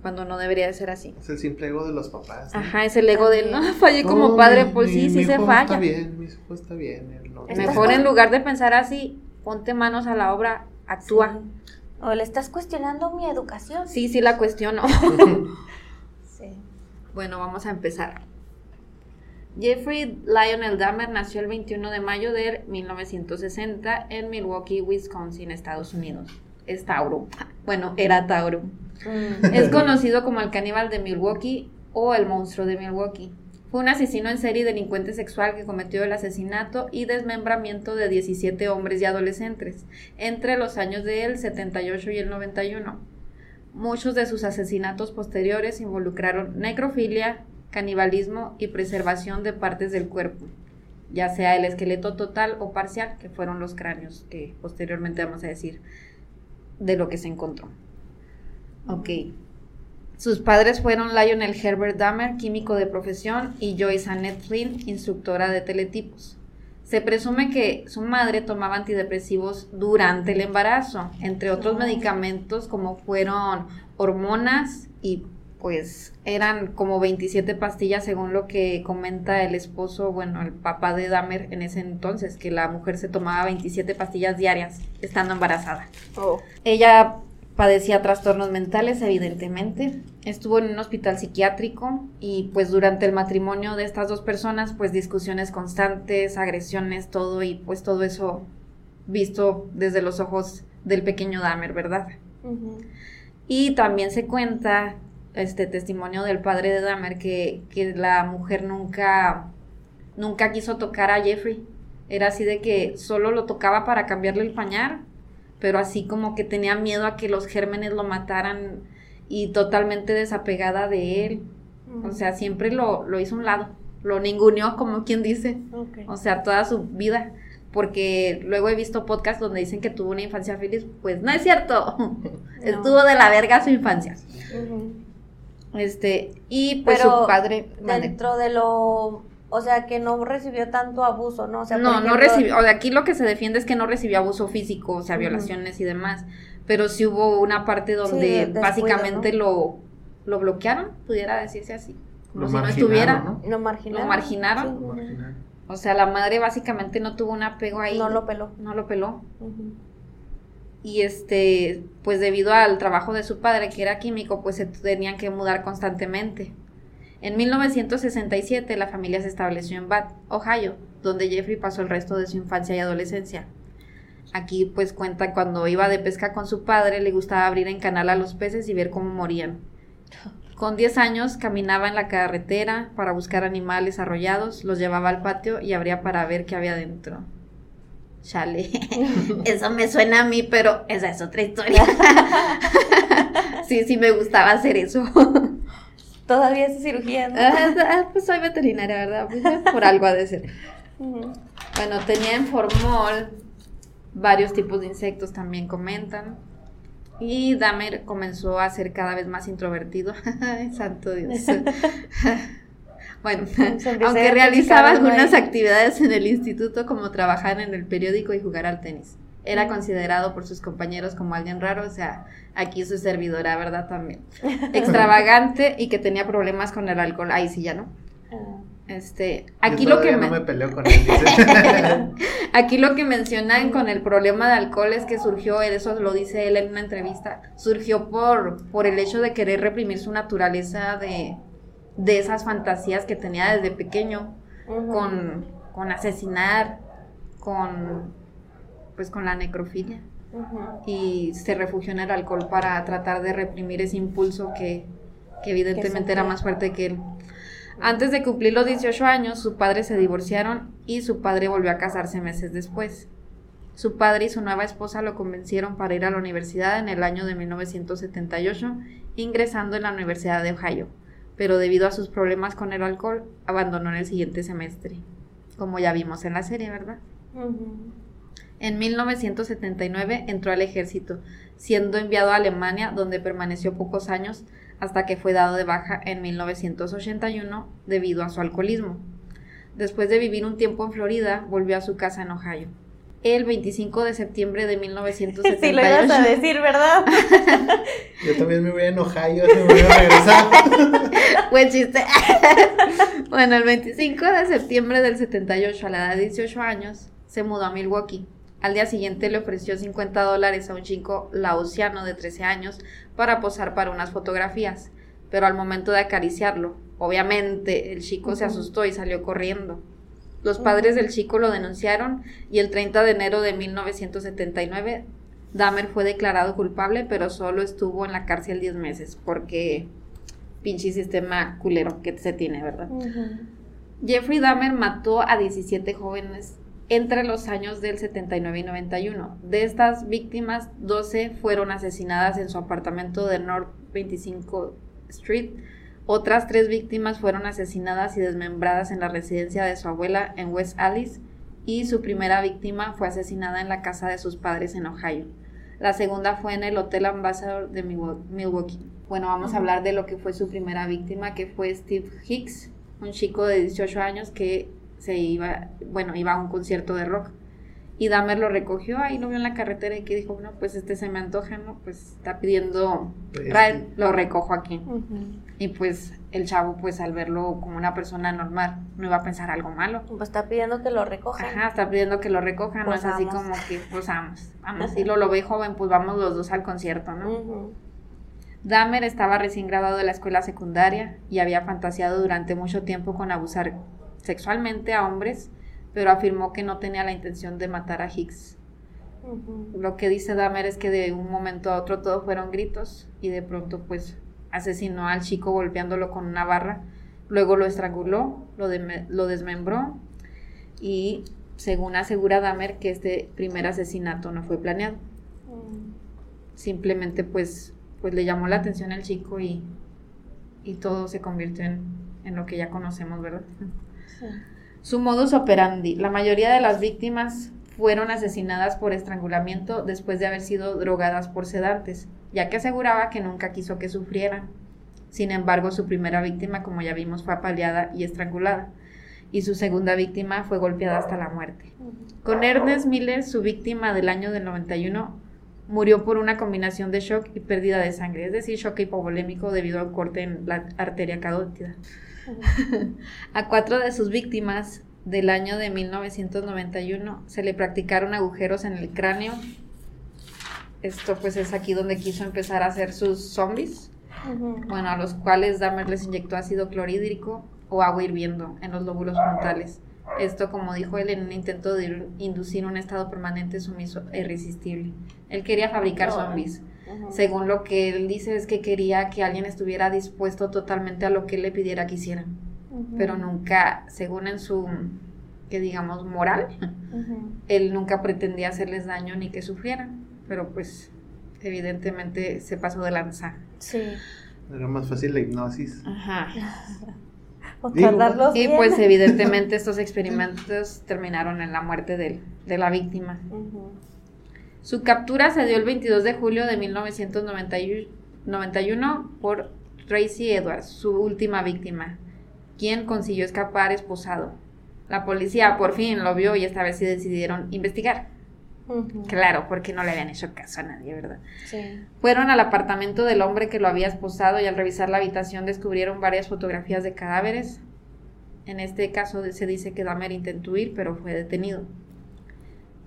Cuando no debería de ser así. Es el simple ego de los papás. ¿no? Ajá, es el ego de, no, fallé como No, padre, mi- pues mi- sí, mi sí se hijo falla. Está bien, mi hijo está bien. él no- Estás Mejor en lugar de pensar así, ponte manos a la obra, actúa. Sí. O le estás cuestionando mi educación. Sí, sí la cuestiono. (laughs) Sí. Bueno, vamos a empezar. Jeffrey Lionel Dahmer nació el 21 de mayo de 1960 en Milwaukee, Wisconsin, Estados Unidos. Es Tauro. Bueno, era Tauro. Mm. Es conocido como el caníbal de Milwaukee o el monstruo de Milwaukee. Fue un asesino en serie delincuente sexual que cometió el asesinato y desmembramiento de 17 hombres y adolescentes entre los años del 78 y el 91. Muchos de sus asesinatos posteriores involucraron necrofilia, canibalismo y preservación de partes del cuerpo, ya sea el esqueleto total o parcial, que fueron los cráneos que posteriormente vamos a decir de lo que se encontró. Ok. Sus padres fueron Lionel Herbert Dahmer, químico de profesión, y Joyce Annette Flynn, instructora de teletipos. Se presume que su madre tomaba antidepresivos durante el embarazo, entre otros medicamentos como fueron hormonas y pues eran como 27 pastillas según lo que comenta el esposo, bueno, el papá de Dahmer en ese entonces, que la mujer se tomaba 27 pastillas diarias estando embarazada. Oh. Ella padecía trastornos mentales, evidentemente. Estuvo en un hospital psiquiátrico y pues durante el matrimonio de estas dos personas, pues discusiones constantes, agresiones, todo y pues todo eso visto desde los ojos del pequeño Dahmer, ¿verdad? Y también se cuenta este testimonio del padre de Dahmer que, que la mujer nunca, nunca quiso tocar a Jeffrey. Era así de que solo lo tocaba para cambiarle el pañal, pero así como que tenía miedo a que los gérmenes lo mataran y totalmente desapegada de él. O sea, siempre lo, lo hizo a un lado, lo ninguneó, como quien dice. O sea, toda su vida. Porque luego he visto podcasts donde dicen que tuvo una infancia feliz. Pues no es cierto. (laughs) Estuvo de la verga su infancia. Este, y pues Pero su padre. dentro de lo, o sea, que no recibió tanto abuso, ¿no? O sea, no, no recibió. O de aquí lo que se defiende es que no recibió abuso físico, o sea, violaciones y demás. Pero sí hubo una parte donde descuido, básicamente lo, lo bloquearon, pudiera decirse así. Como Lo si no estuviera. ¿no? Lo marginaron. Lo marginaron. Sí, Lo sí, sí. marginaron. O sea, la madre básicamente no tuvo un apego ahí. No lo peló. No lo peló. Y este, pues debido al trabajo de su padre, que era químico, pues se tenían que mudar constantemente. En 1967 la familia se estableció en Bath, Ohio, donde Jeffrey pasó el resto de su infancia y adolescencia. Aquí pues cuenta cuando iba de pesca con su padre, le gustaba abrir en canal a los peces y ver cómo morían. Con 10 años caminaba en la carretera para buscar animales arrollados, los llevaba al patio y abría para ver qué había dentro. Chale, (laughs) eso me suena a mí, pero esa es otra historia. (laughs) sí, sí me gustaba hacer eso. Todavía hace cirugía, ¿no? Ah, pues soy veterinaria, ¿verdad? Pues, por algo ha de ser. Ujú. Bueno, tenía en formol varios tipos de insectos, también comentan. Y Dahmer comenzó a ser cada vez más introvertido. (laughs) Santo Dios. (laughs) bueno, a aunque realizaba algunas actividades en el instituto como trabajar en el periódico y jugar al tenis. Era considerado por sus compañeros como alguien raro, o sea, aquí su servidora, ¿verdad? También. (laughs) Extravagante y que tenía problemas con el alcohol. Ahí sí ya no. Ah. Este, Yo aquí lo que no me peleo con él. dice. (laughs) Aquí lo que mencionan con el problema de alcohol es que surgió, eso lo dice él en una entrevista, surgió por, por el hecho de querer reprimir su naturaleza de, de esas fantasías que tenía desde pequeño, con, con asesinar, con pues con la necrofilia. Y se refugió en el alcohol para tratar de reprimir ese impulso que, que evidentemente era más fuerte que él. Antes de cumplir los 18 años, su padre se divorciaron y su padre volvió a casarse meses después. Su padre y su nueva esposa lo convencieron para ir a la universidad en el año de 1978, ingresando en la Universidad de Ohio, pero debido a sus problemas con el alcohol, abandonó en el siguiente semestre, como ya vimos en la serie, ¿verdad? Ujú. En 1979 entró al ejército, siendo enviado a Alemania, donde permaneció pocos años hasta que fue dado de baja en 1981 debido a su alcoholismo. Después de vivir un tiempo en Florida, volvió a su casa en Ohio. El 25 de septiembre de (laughs) Sí, lo 1978. ibas a decir, ¿verdad? (laughs) Yo también me voy a enojar, yo me voy a regresar. (laughs) Buen chiste. bueno, el 25 de septiembre del 78, a la edad de 18 años, se mudó a Milwaukee. Al día siguiente le ofreció 50 dólares a un chico laosiano de 13 años para posar para unas fotografías, pero al momento de acariciarlo, obviamente el chico se asustó y salió corriendo. Los padres del chico lo denunciaron y el 30 de enero de 1979 Dahmer fue declarado culpable, pero solo estuvo en la cárcel 10 meses porque pinche sistema culero que se tiene, ¿verdad? Jeffrey Dahmer mató a 17 jóvenes entre los años del 79 y 91. De estas víctimas, 12 fueron asesinadas en su apartamento de North 25 Street. Otras tres víctimas fueron asesinadas y desmembradas en la residencia de su abuela en West Alice. Y su primera víctima fue asesinada en la casa de sus padres en Ohio. La segunda fue en el Hotel Ambassador de Milwaukee. Bueno, vamos a hablar de lo que fue su primera víctima, que fue Steve Hicks, un chico de 18 años que se iba, bueno, iba a un concierto de rock. Y Dahmer lo recogió, ahí lo vio en la carretera y que dijo, bueno, pues este se me antoja, ¿no? Pues está pidiendo, Pues, lo recojo aquí. Y pues el chavo, pues al verlo como una persona normal, no iba a pensar algo malo. Pues está pidiendo que lo recojan. Ajá, está pidiendo que lo recojan, Pues no es así vamos. como que, pues vamos, vamos, si lo, lo ve joven, pues vamos los dos al concierto, ¿no? Dahmer estaba recién graduado de la escuela secundaria y había fantaseado durante mucho tiempo con abusar sexualmente a hombres, pero afirmó que no tenía la intención de matar a Hicks. Lo que dice Dahmer es que de un momento a otro todo fueron gritos y de pronto pues asesinó al chico golpeándolo con una barra, luego lo estranguló, lo, lo desmembró y según asegura Dahmer que este primer asesinato no fue planeado Mm. simplemente pues, pues le llamó la atención al chico y, y todo se convirtió en, en lo que ya conocemos, ¿verdad? Su modus operandi. La mayoría de las víctimas fueron asesinadas por estrangulamiento después de haber sido drogadas por sedantes, ya que aseguraba que nunca quiso que sufrieran. Sin embargo, su primera víctima, como ya vimos, fue apaleada y estrangulada, y su segunda víctima fue golpeada hasta la muerte. Con Ernest Miller, su víctima del año del 91, murió por una combinación de shock y pérdida de sangre, es decir, shock hipovolémico debido a un corte en la arteria carótida. (laughs) A cuatro de sus víctimas del año de 1991 se le practicaron agujeros en el cráneo. Esto pues es aquí donde quiso empezar a hacer sus zombies, bueno, a los cuales Dahmer les inyectó ácido clorhídrico o agua hirviendo en los lóbulos frontales. Esto, como dijo él, en un intento de ir- inducir un estado permanente sumiso e irresistible. Él quería fabricar Oh. Según lo que él dice es que quería que alguien estuviera dispuesto totalmente a lo que él le pidiera que hicieran, Ujú. pero nunca, según en su, que digamos, moral, él nunca pretendía hacerles daño ni que sufrieran, pero pues evidentemente se pasó de lanza. Sí. Era más fácil la hipnosis. Ajá. (laughs) O Y bien. pues evidentemente estos experimentos terminaron en la muerte del- de la víctima. Su captura se dio el 22 de julio de 1991 por Tracy Edwards, su última víctima, quien consiguió escapar esposado. La policía por fin lo vio y esta vez sí decidieron investigar. Claro, porque no le habían hecho caso a nadie, ¿verdad? Sí. Fueron al apartamento del hombre que lo había esposado y al revisar la habitación descubrieron varias fotografías de cadáveres. En este caso se dice que Dahmer intentó huir, pero fue detenido.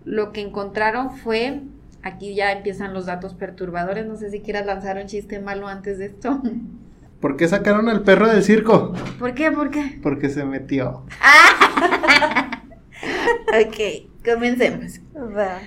Lo que encontraron fue, aquí ya empiezan los datos perturbadores, no sé si quieras lanzar un chiste malo antes de esto. (laughs) ¿Por qué sacaron al perro del circo? ¿Por qué? ¿Por qué? Porque se metió. (laughs) Ok, comencemos. Va.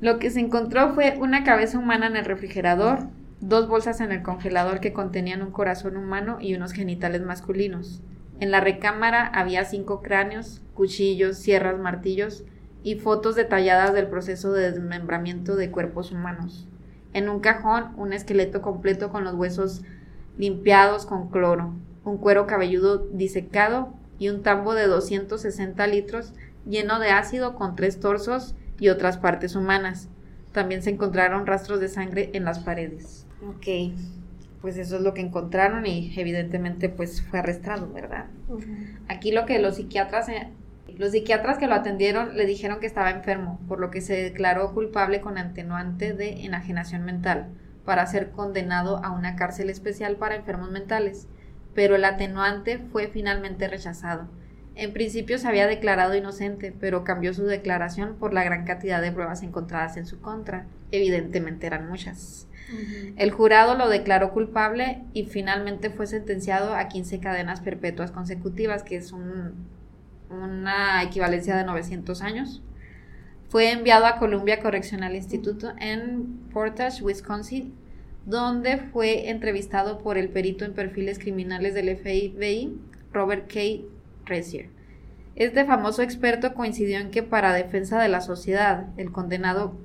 Lo que se encontró fue una cabeza humana en el refrigerador, dos bolsas en el congelador que contenían un corazón humano y unos genitales masculinos. En la recámara había cinco cráneos, cuchillos, sierras, martillos y fotos detalladas del proceso de desmembramiento de cuerpos humanos. En un cajón, un esqueleto completo con los huesos limpiados con cloro, un cuero cabelludo disecado y un tambo de 260 litros lleno de ácido con tres torsos y otras partes humanas. También se encontraron rastros de sangre en las paredes. Ok, pues eso es lo que encontraron y evidentemente pues fue arrestado, ¿verdad? Ujú. Aquí lo que los psiquiatras, eh, los psiquiatras que lo atendieron le dijeron que estaba enfermo, por lo que se declaró culpable con atenuante de enajenación mental para ser condenado a una cárcel especial para enfermos mentales, pero el atenuante fue finalmente rechazado. En principio se había declarado inocente, pero cambió su declaración por la gran cantidad de pruebas encontradas en su contra. Evidentemente eran muchas. El jurado lo declaró culpable y finalmente fue sentenciado a 15 cadenas perpetuas consecutivas, que es un- una equivalencia de 900 años. Fue enviado a Columbia Correctional Institute en Portage, Wisconsin, donde fue entrevistado por el perito en perfiles criminales del FBI, Robert K. Ressier. Este famoso experto coincidió en que para defensa de la sociedad, el condenado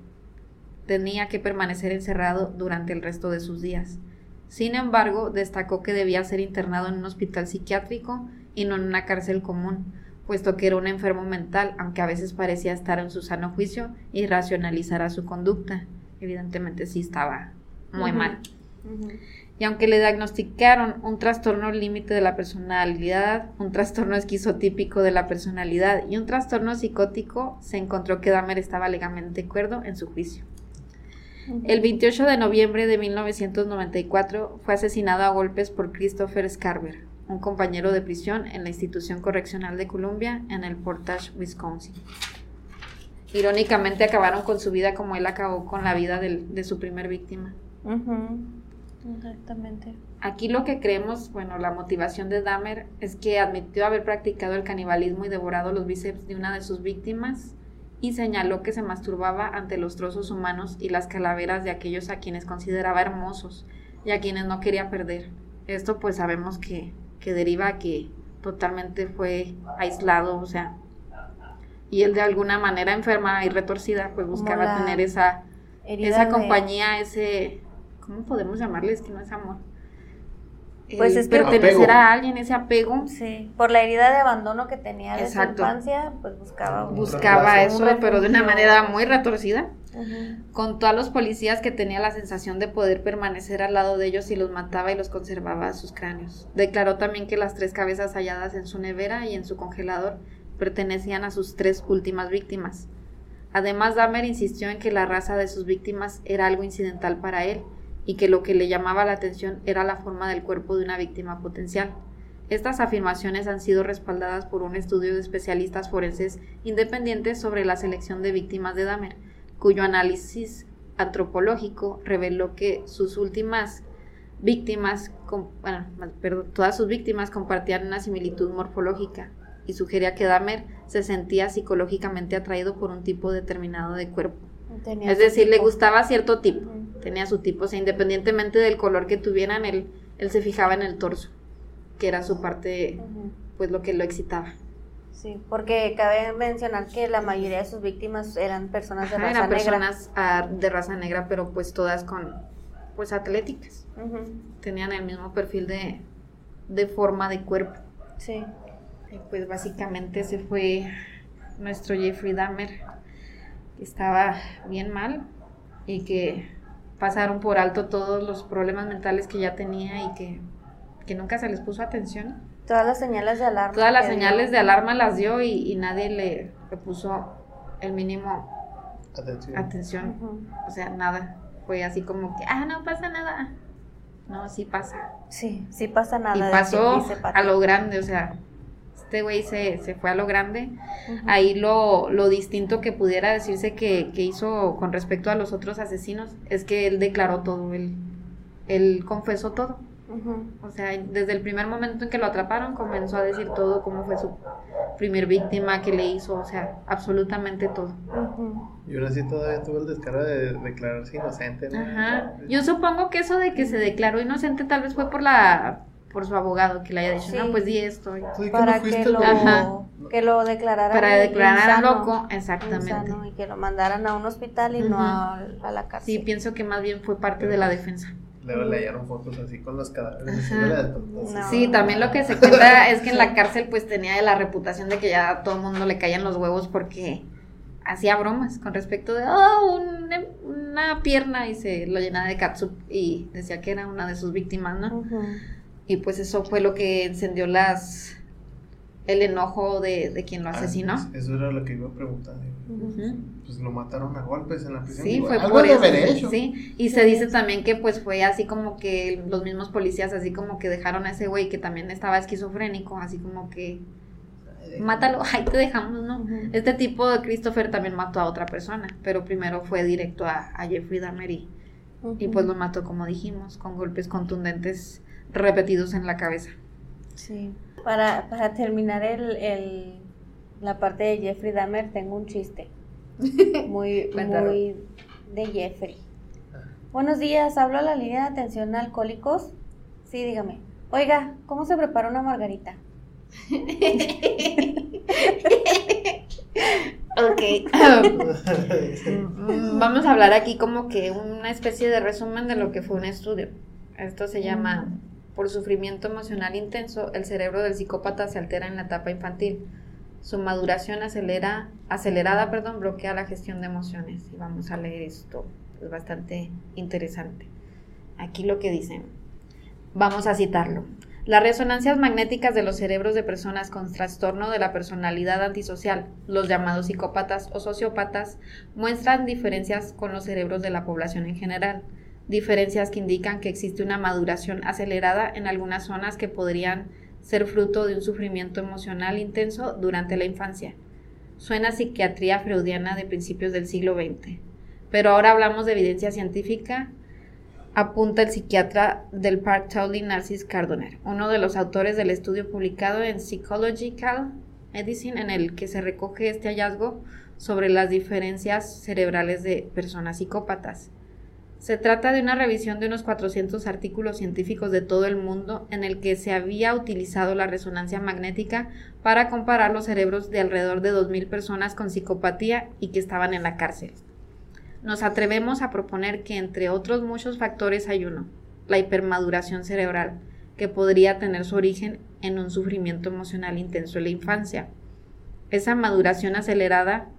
tenía que permanecer encerrado durante el resto de sus días. Sin embargo, destacó que debía ser internado en un hospital psiquiátrico y no en una cárcel común, puesto que era un enfermo mental, aunque a veces parecía estar en su sano juicio y racionalizara su conducta. evidentemente sí estaba muy mal. Y aunque le diagnosticaron un trastorno límite de la personalidad, un trastorno esquizotípico de la personalidad y un trastorno psicótico, se encontró que Dahmer estaba legalmente cuerdo en su juicio. El 28 de noviembre de 1994 fue asesinado a golpes por Christopher Scarver, un compañero de prisión en la institución correccional de Columbia en el Portage, Wisconsin. Irónicamente acabaron con su vida como él acabó con la vida del- de su primer víctima. Ujú. Exactamente. Aquí lo que creemos, bueno, la motivación de Dahmer es que admitió haber practicado el canibalismo y devorado los bíceps de una de sus víctimas y señaló que se masturbaba ante los trozos humanos y las calaveras de aquellos a quienes consideraba hermosos y a quienes no quería perder. Esto pues sabemos que, que deriva que totalmente fue aislado, o sea, y él de alguna manera enferma y retorcida pues buscaba tener esa, esa de- compañía, ese, ¿cómo podemos llamarle? Es que no es amor. Pues es que- pertenecer Apego. a alguien, ese apego, Sí, por la herida de abandono que tenía de Exacto. su infancia, pues buscaba un- buscaba Un eso, pero de una manera muy retorcida. Ujú. Contó a los policías que tenía la sensación de poder permanecer al lado de ellos y los mataba y los conservaba a sus cráneos. Declaró también que las tres cabezas halladas en su nevera y en su congelador pertenecían a sus tres últimas víctimas. Además, Dahmer insistió en que la raza de sus víctimas era algo incidental para él y que lo que le llamaba la atención era la forma del cuerpo de una víctima potencial. Estas afirmaciones han sido respaldadas por un estudio de especialistas forenses independientes sobre la selección de víctimas de Dahmer, cuyo análisis antropológico reveló que sus últimas víctimas, bueno, perdón, todas sus víctimas compartían una similitud morfológica y sugería que Dahmer se sentía psicológicamente atraído por un tipo determinado de cuerpo. Tenía Es decir, le gustaba cierto tipo. Tenía su tipo, o sea, independientemente del color que tuvieran, él, él se fijaba en el torso, que era su parte, pues lo que lo excitaba. Sí, porque cabe mencionar que la mayoría de sus víctimas eran personas de Ajá, raza eran negra. personas ah, de raza negra, pero pues todas con, pues atléticas. Tenían el mismo perfil de, de forma de cuerpo. Sí. Y pues básicamente ese fue nuestro Jeffrey Dahmer, que estaba bien mal y que pasaron por alto todos los problemas mentales que ya tenía y que, que nunca se les puso atención. Todas las señales de alarma. Todas las señales de dio. alarma las dio y, y nadie le, le puso el mínimo Atención. atención. O sea, nada. Fue así como que, ah, no pasa nada. No, sí pasa. Sí, sí pasa nada. y de pasó a lo grande, o sea, este güey se, se fue a lo grande. Ahí lo, lo distinto que pudiera decirse que, que hizo con respecto a los otros asesinos es que él declaró todo, él, él confesó todo. O sea, desde el primer momento en que lo atraparon comenzó a decir todo, cómo fue su primer víctima, qué le hizo, o sea, absolutamente todo. Y aún así todavía tuvo el descaro de declararse inocente. ¿no? Ajá. Yo supongo que eso de que se declaró inocente tal vez fue por la por su abogado que le haya dicho, Sí. no, pues di esto. Sí, que Para no fuiste que lo, que lo declararan Para declarar loco, exactamente. insano, y que lo mandaran a un hospital y no Ujú. a, a la cárcel. Sí, pienso que más bien fue parte de la defensa. Luego le hallaron fotos así con los cadáveres. No. Sí, también lo que se cuenta (laughs) es que en la cárcel pues tenía la reputación de que ya a todo el mundo le caían los huevos porque hacía bromas con respecto de oh, un- una pierna y se lo llenaba de catsup y decía que era una de sus víctimas, ¿no? Ujú. Y pues eso fue lo que encendió las el enojo de, de quien lo Ah, asesinó. pues, eso era lo que iba a preguntar. Pues lo mataron a golpes en la prisión. Sí, Digo, fue algo por de eso. haber hecho. Sí, y se dice también que pues fue así como que los mismos policías así como que dejaron a ese güey que también estaba esquizofrénico, así como que mátalo, ahí te dejamos, ¿no? Este tipo de Christopher también mató a otra persona, pero primero fue directo a, a Jeffrey Dahmer y, y pues lo mató como dijimos, con golpes contundentes repetidos en la cabeza. Sí. Para, para terminar el, el, la parte de Jeffrey Dahmer, tengo un chiste. (laughs) Muy, muy de Jeffrey. Buenos días, hablo a la línea de atención a alcohólicos. Sí, dígame. Oiga, ¿cómo se prepara una margarita? Ok. Mm, (laughs) Vamos a hablar aquí como que una especie de resumen de lo que fue un estudio. Esto se llama, por sufrimiento emocional intenso, el cerebro del psicópata se altera en la etapa infantil. Su maduración acelera, acelerada perdón, bloquea la gestión de emociones. Y vamos a leer esto. Es bastante interesante. Aquí lo que dicen. Vamos a citarlo. Las resonancias magnéticas de los cerebros de personas con trastorno de la personalidad antisocial, los llamados psicópatas o sociópatas, muestran diferencias con los cerebros de la población en general, diferencias que indican que existe una maduración acelerada en algunas zonas que podrían ser fruto de un sufrimiento emocional intenso durante la infancia. Suena psiquiatría freudiana de principios del siglo XX. Pero ahora hablamos de evidencia científica apunta el psiquiatra del Park Narcis Cardoner, uno de los autores del estudio publicado en Psychological Medicine en el que se recoge este hallazgo sobre las diferencias cerebrales de personas psicópatas. Se trata de una revisión de unos 400 artículos científicos de todo el mundo en el que se había utilizado la resonancia magnética para comparar los cerebros de alrededor de 2.000 personas con psicopatía y que estaban en la cárcel nos atrevemos a proponer que entre otros muchos factores hay uno, la hipermaduración cerebral, que podría tener su origen en un sufrimiento emocional intenso en la infancia. Esa maduración acelerada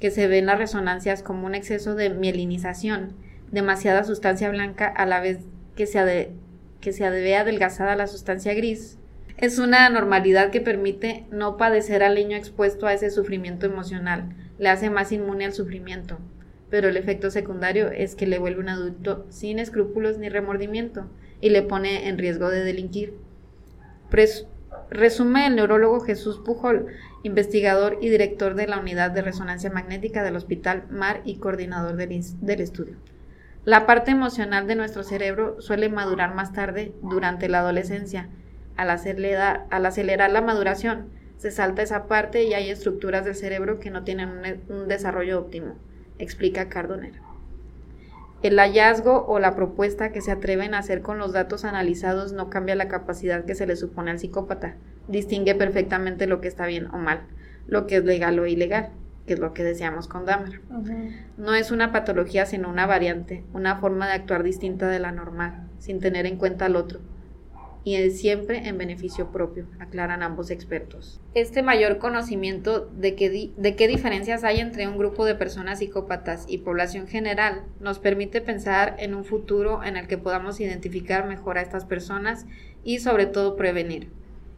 que se ve en las resonancias como un exceso de mielinización, demasiada sustancia blanca a la vez que se, que se adelgazada la sustancia gris, es una anormalidad que permite no padecer al niño expuesto a ese sufrimiento emocional, le hace más inmune al sufrimiento, pero el efecto secundario es que le vuelve un adulto sin escrúpulos ni remordimiento y le pone en riesgo de delinquir. resume el neurólogo Jesús Pujol, investigador y director de la unidad de resonancia magnética del Hospital Mar y coordinador del, del estudio. La parte emocional de nuestro cerebro suele madurar más tarde durante la adolescencia. Al acelerar, la maduración, se salta esa parte y hay estructuras del cerebro que no tienen un desarrollo óptimo explica Cardonera. El hallazgo o la propuesta que se atreven a hacer con los datos analizados no cambia la capacidad que se le supone al psicópata. Distingue perfectamente lo que está bien o mal, lo que es legal o ilegal, que es lo que decíamos con Dahmer. No es una patología, sino una variante, una forma de actuar distinta de la normal, sin tener en cuenta al otro, y es siempre en beneficio propio, aclaran ambos expertos. Este mayor conocimiento de, de qué diferencias hay entre un grupo de personas psicópatas y población general nos permite pensar en un futuro en el que podamos identificar mejor a estas personas y sobre todo prevenir.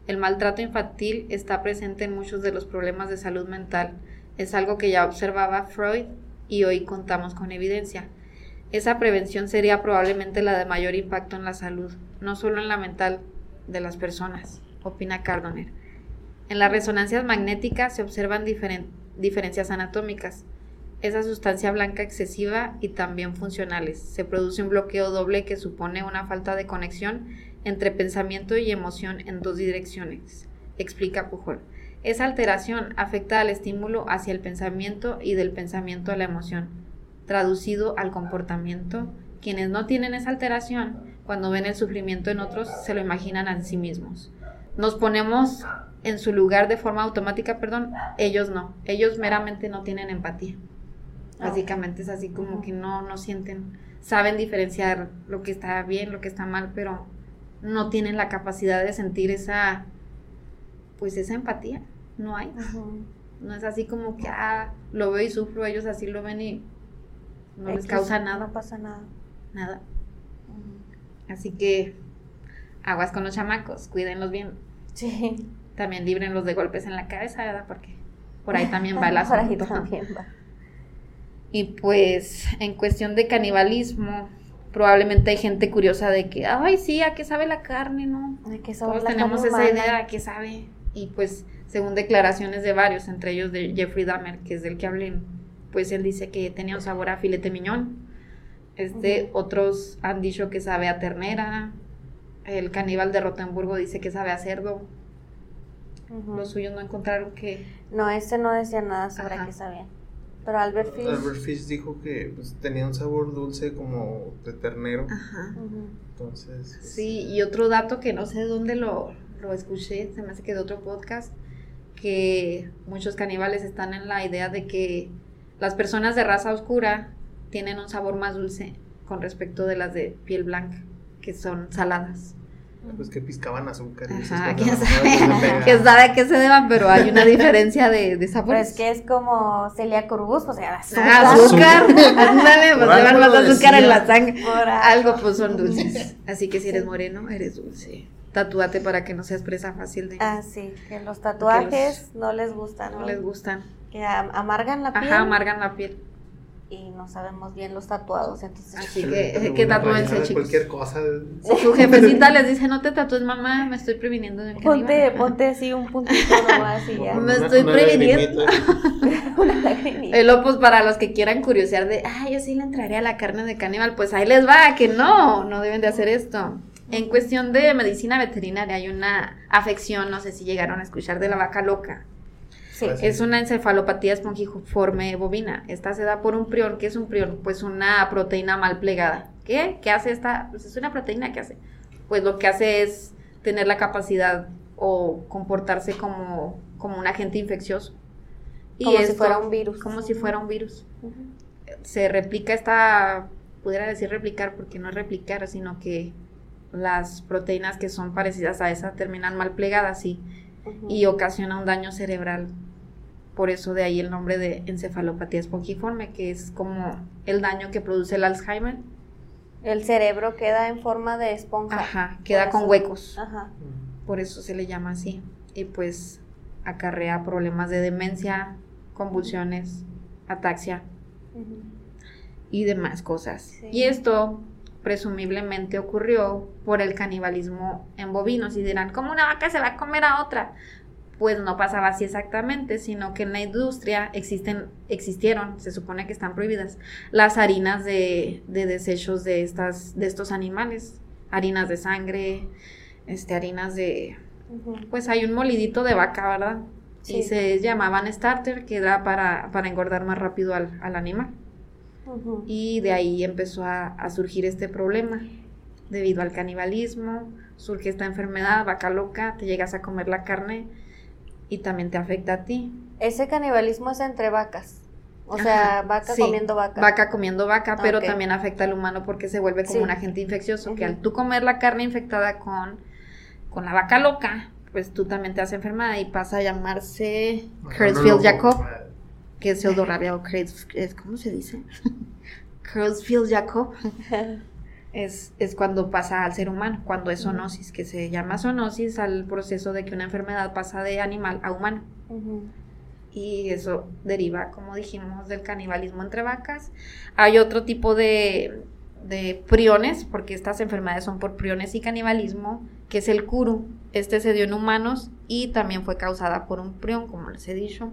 El maltrato infantil está presente en muchos de los problemas de salud mental. Es algo que ya observaba Freud y hoy contamos con evidencia. Esa prevención sería probablemente la de mayor impacto en la salud, no solo en la mental de las personas, opina Cardoner. En las resonancias magnéticas se observan diferencias anatómicas, esa sustancia blanca excesiva y también funcionales. Se produce un bloqueo doble que supone una falta de conexión entre pensamiento y emoción en dos direcciones, explica Pujol. Esa alteración afecta al estímulo hacia el pensamiento y del pensamiento a la emoción traducido al comportamiento. Quienes no tienen esa alteración, cuando ven el sufrimiento en otros, se lo imaginan a sí mismos. Nos ponemos en su lugar de forma automática, perdón, ellos no, ellos meramente no tienen empatía. Básicamente es así como que no, no sienten, saben diferenciar lo que está bien, lo que está mal, pero no tienen la capacidad de sentir esa, pues esa empatía, no hay. No es así como que, ah, lo veo y sufro, ellos así lo ven y no les causa nada. No pasa nada. Nada. Así que aguas con los chamacos, cuídenlos bien. Sí. También librenlos de golpes en la cabeza, ¿verdad? Porque por ahí también (laughs) va el asunto. por ahí también va. Y pues en cuestión de canibalismo, probablemente hay gente curiosa de que, ay, sí, ¿a qué sabe la carne, no? ¿A qué sabe Todos tenemos esa idea, ¿a qué sabe? Y pues, según declaraciones de varios, entre ellos de Jeffrey Dahmer, que es del que hablé pues él dice que tenía un sabor a filete miñón. Este, Otros han dicho que sabe a ternera. El caníbal de Rotenburgo dice que sabe a cerdo. Los suyos no encontraron que... No, este no decía nada sobre qué sabía. Pero Albert Fish... Albert Fish dijo que pues, tenía un sabor dulce como de ternero. Ajá. Entonces... Sí, y otro dato que no sé dónde lo, lo escuché, se me hace que de otro podcast, que muchos caníbales están en la idea de que las personas de raza oscura tienen un sabor más dulce con respecto de las de piel blanca, que son saladas. Pues que piscaban azúcar. y esas Ajá, cosas, quién sabe, (laughs) quién sabe a qué se deban, pero hay una (laughs) diferencia de, de Pero sabores. es que es como celíaco rubus, o sea, azúcar. Ah, azúcar, (laughs) ándale, pues llevan más azúcar en la sangre. Algo pues son dulces. Así que si eres moreno, eres dulce. Tatúate para que no seas presa fácil de Ah, sí, que los tatuajes no les gustan, no ¿no? les gustan. Que am- amargan la piel Ajá, amargan la piel. y no sabemos bien los tatuados, entonces... Así le que, pega que tatúense, chicos. Cualquier cosa. Su jefecita les dice, no te tatúes, mamá, me estoy previniendo de Ponte, caníbal". ponte así un puntito nomás (laughs) y ya. Me estoy una previniendo. (laughs) Una lagrimita. Y luego, pues para los que quieran curiosear de, ah, yo sí le entraría a la carne de caníbal, pues ahí les va, que no, no deben de hacer esto. En cuestión de medicina veterinaria hay una afección, no sé si llegaron a escuchar, de la vaca loca. Sí. Pues, Es una encefalopatía espongiforme bovina. Esta se da por un prión. ¿Qué es un prión? Pues una proteína mal plegada. ¿Qué? ¿Qué hace esta? Pues es una proteína que hace. Pues lo que hace es tener la capacidad o comportarse como, como un agente infeccioso. Como si fuera un virus. Como si fuera un virus. Se replica esta, pudiera decir replicar porque no es replicar, sino que las proteínas que son parecidas a esa terminan mal plegadas y y ocasiona un daño cerebral. Por eso de ahí el nombre de encefalopatía espongiforme, que es como el daño que produce el Alzheimer. El cerebro queda en forma de esponja. Ajá, queda con huecos. Ajá. Por eso se le llama así. Y pues acarrea problemas de demencia, convulsiones, ataxia y demás cosas. Sí. Y esto presumiblemente ocurrió por el canibalismo en bovinos y dirán, ¿cómo una vaca se va a comer a otra? Pues no pasaba así exactamente, sino que en la industria existen, existieron, se supone que están prohibidas, las harinas de, de desechos de, estas, de estos animales, harinas de sangre, este, harinas de, pues hay un molidito de vaca, ¿verdad? Y Sí. se llamaban starter, que era para, para engordar más rápido al, al animal. Y de ahí empezó a, a surgir este problema. Debido al canibalismo, surge esta enfermedad, vaca loca, te llegas a comer la carne y también te afecta a ti. Ese canibalismo es entre vacas. O Ajá, sea, vaca sí, comiendo vaca. Vaca comiendo vaca, pero también afecta al humano porque se vuelve como Sí. un agente infeccioso, que al tú comer la carne infectada con, con la vaca loca, pues tú también te haces enfermedad y pasa a llamarse Creutzfeldt Jacob. Que es pseudorrabia o ¿cómo se dice? (laughs) Creutzfeldt Jacob. (laughs) Es, es cuando pasa al ser humano, cuando es zoonosis, que se llama zoonosis al proceso de que una enfermedad pasa de animal a humano. Y eso deriva, como dijimos, del canibalismo entre vacas. Hay otro tipo de, de priones, porque estas enfermedades son por priones y canibalismo, que es el curu. Este se dio en humanos y también fue causada por un prión, como les he dicho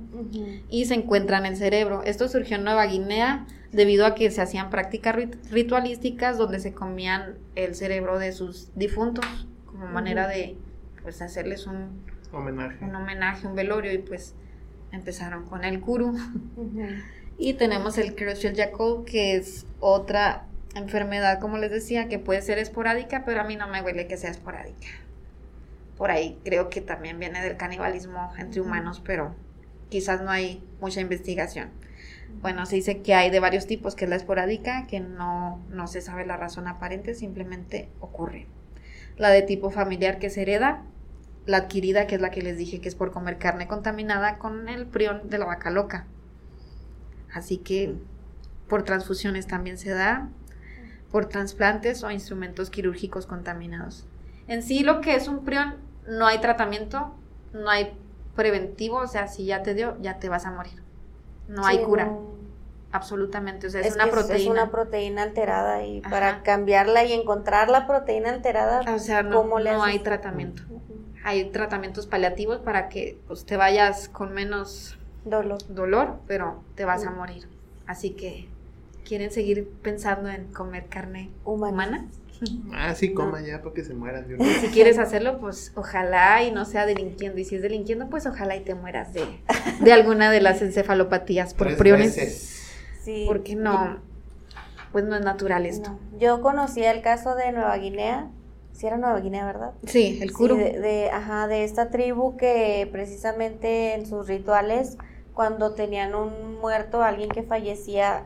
y se encuentra en el cerebro. Esto surgió en Nueva Guinea debido a que se hacían prácticas rit- ritualísticas donde se comían el cerebro de sus difuntos como manera de pues hacerles un, Homenaje. un homenaje, un velorio y pues empezaron con el kuru. (laughs) Y tenemos el Creutzfeldt-Jakob que es otra enfermedad, como les decía, que puede ser esporádica, pero a mí no me huele que sea esporádica. Por ahí creo que también viene del canibalismo entre humanos, pero quizás no hay mucha investigación. Bueno, se dice que hay de varios tipos, que es la esporádica, que no, no se sabe la razón aparente, simplemente ocurre. La de tipo familiar que se hereda, la adquirida, que es la que les dije que es por comer carne contaminada con el prión de la vaca loca. Así que por transfusiones también se da, por trasplantes o instrumentos quirúrgicos contaminados. En sí lo que es un prión, no hay tratamiento, no hay preventivo, o sea, si ya te dio, ya te vas a morir. No hay cura, no. absolutamente. O sea, es, Es una proteína. Es una proteína alterada y Ajá. para cambiarla y encontrar la proteína alterada, o sea, no, ¿cómo le no hay tratamiento. Hay tratamientos paliativos para que pues, te vayas con menos dolor. dolor, pero te vas a morir. Así que, ¿quieren seguir pensando en comer carne Humana. humana? Ah, sí, coma ya para que se mueran. de una Y vez. si quieres hacerlo, pues ojalá y no sea delinquiendo. Y si es delinquiendo, pues ojalá y te mueras de, de alguna de las encefalopatías por Tres priones. veces. Sí. Porque no, pues no es natural esto. No. Yo conocí el caso de Nueva Guinea. Si era Nueva Guinea, ¿verdad? Sí, el Sí, curo. de, de- ajá, de esta tribu que precisamente en sus rituales, cuando tenían un muerto, alguien que fallecía,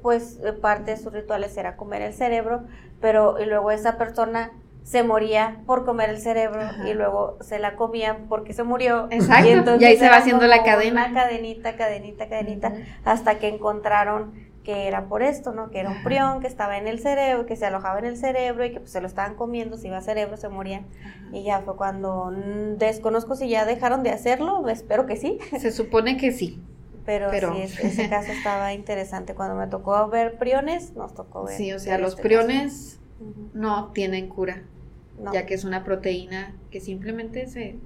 pues parte de sus rituales era comer el cerebro, pero y luego esa persona se moría por comer el cerebro Ajá. y luego se la comían porque se murió. Exacto, entonces y ahí se va haciendo la cadena. Una cadenita, cadenita, cadenita, hasta que encontraron que era por esto, ¿no? Que era un Ajá. prión que estaba en el cerebro, que se alojaba en el cerebro y que pues, se lo estaban comiendo, si iba a cerebro se morían. Y ya fue cuando mm, desconozco si ya dejaron de hacerlo, espero que sí, Se supone que sí. Pero, Pero- sí, es- (laughs) ese caso estaba interesante. Cuando me tocó ver priones, nos tocó ver. Sí, o sea, ver los este priones caso. No tienen cura, No. ya que es una proteína que simplemente se...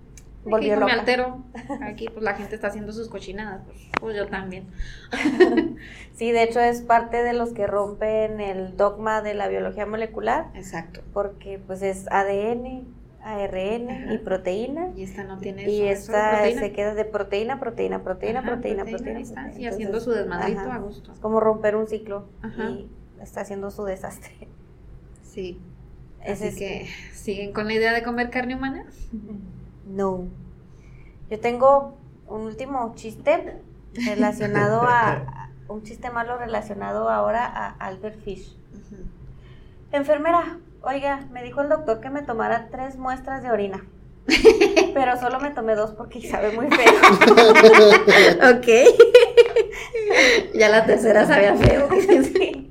Volvió Aquí me altero. (laughs) Aquí pues la gente está haciendo sus cochinadas, pues, pues yo también. (laughs) Sí, de hecho es parte de los que rompen el dogma de la biología molecular, Exacto. porque pues es ADN, ARN y proteína. Y esta no tiene Y eso, esta se queda de proteína, proteína, proteína, Ajá, proteína, proteína. sí, haciendo su desmadrito ajá, a gusto. Es como romper un ciclo y está haciendo su desastre. Sí. Así es- que, ¿siguen con la idea de comer carne humana? No. Yo tengo un último chiste relacionado a- (laughs) un chiste malo relacionado ahora a Albert Fish. Enfermera, oiga, me dijo el doctor que me tomara tres muestras de orina. (laughs) Pero solo me tomé dos porque sabe muy feo. (laughs) ok. (laughs) ya la tercera sabía feo. Sí.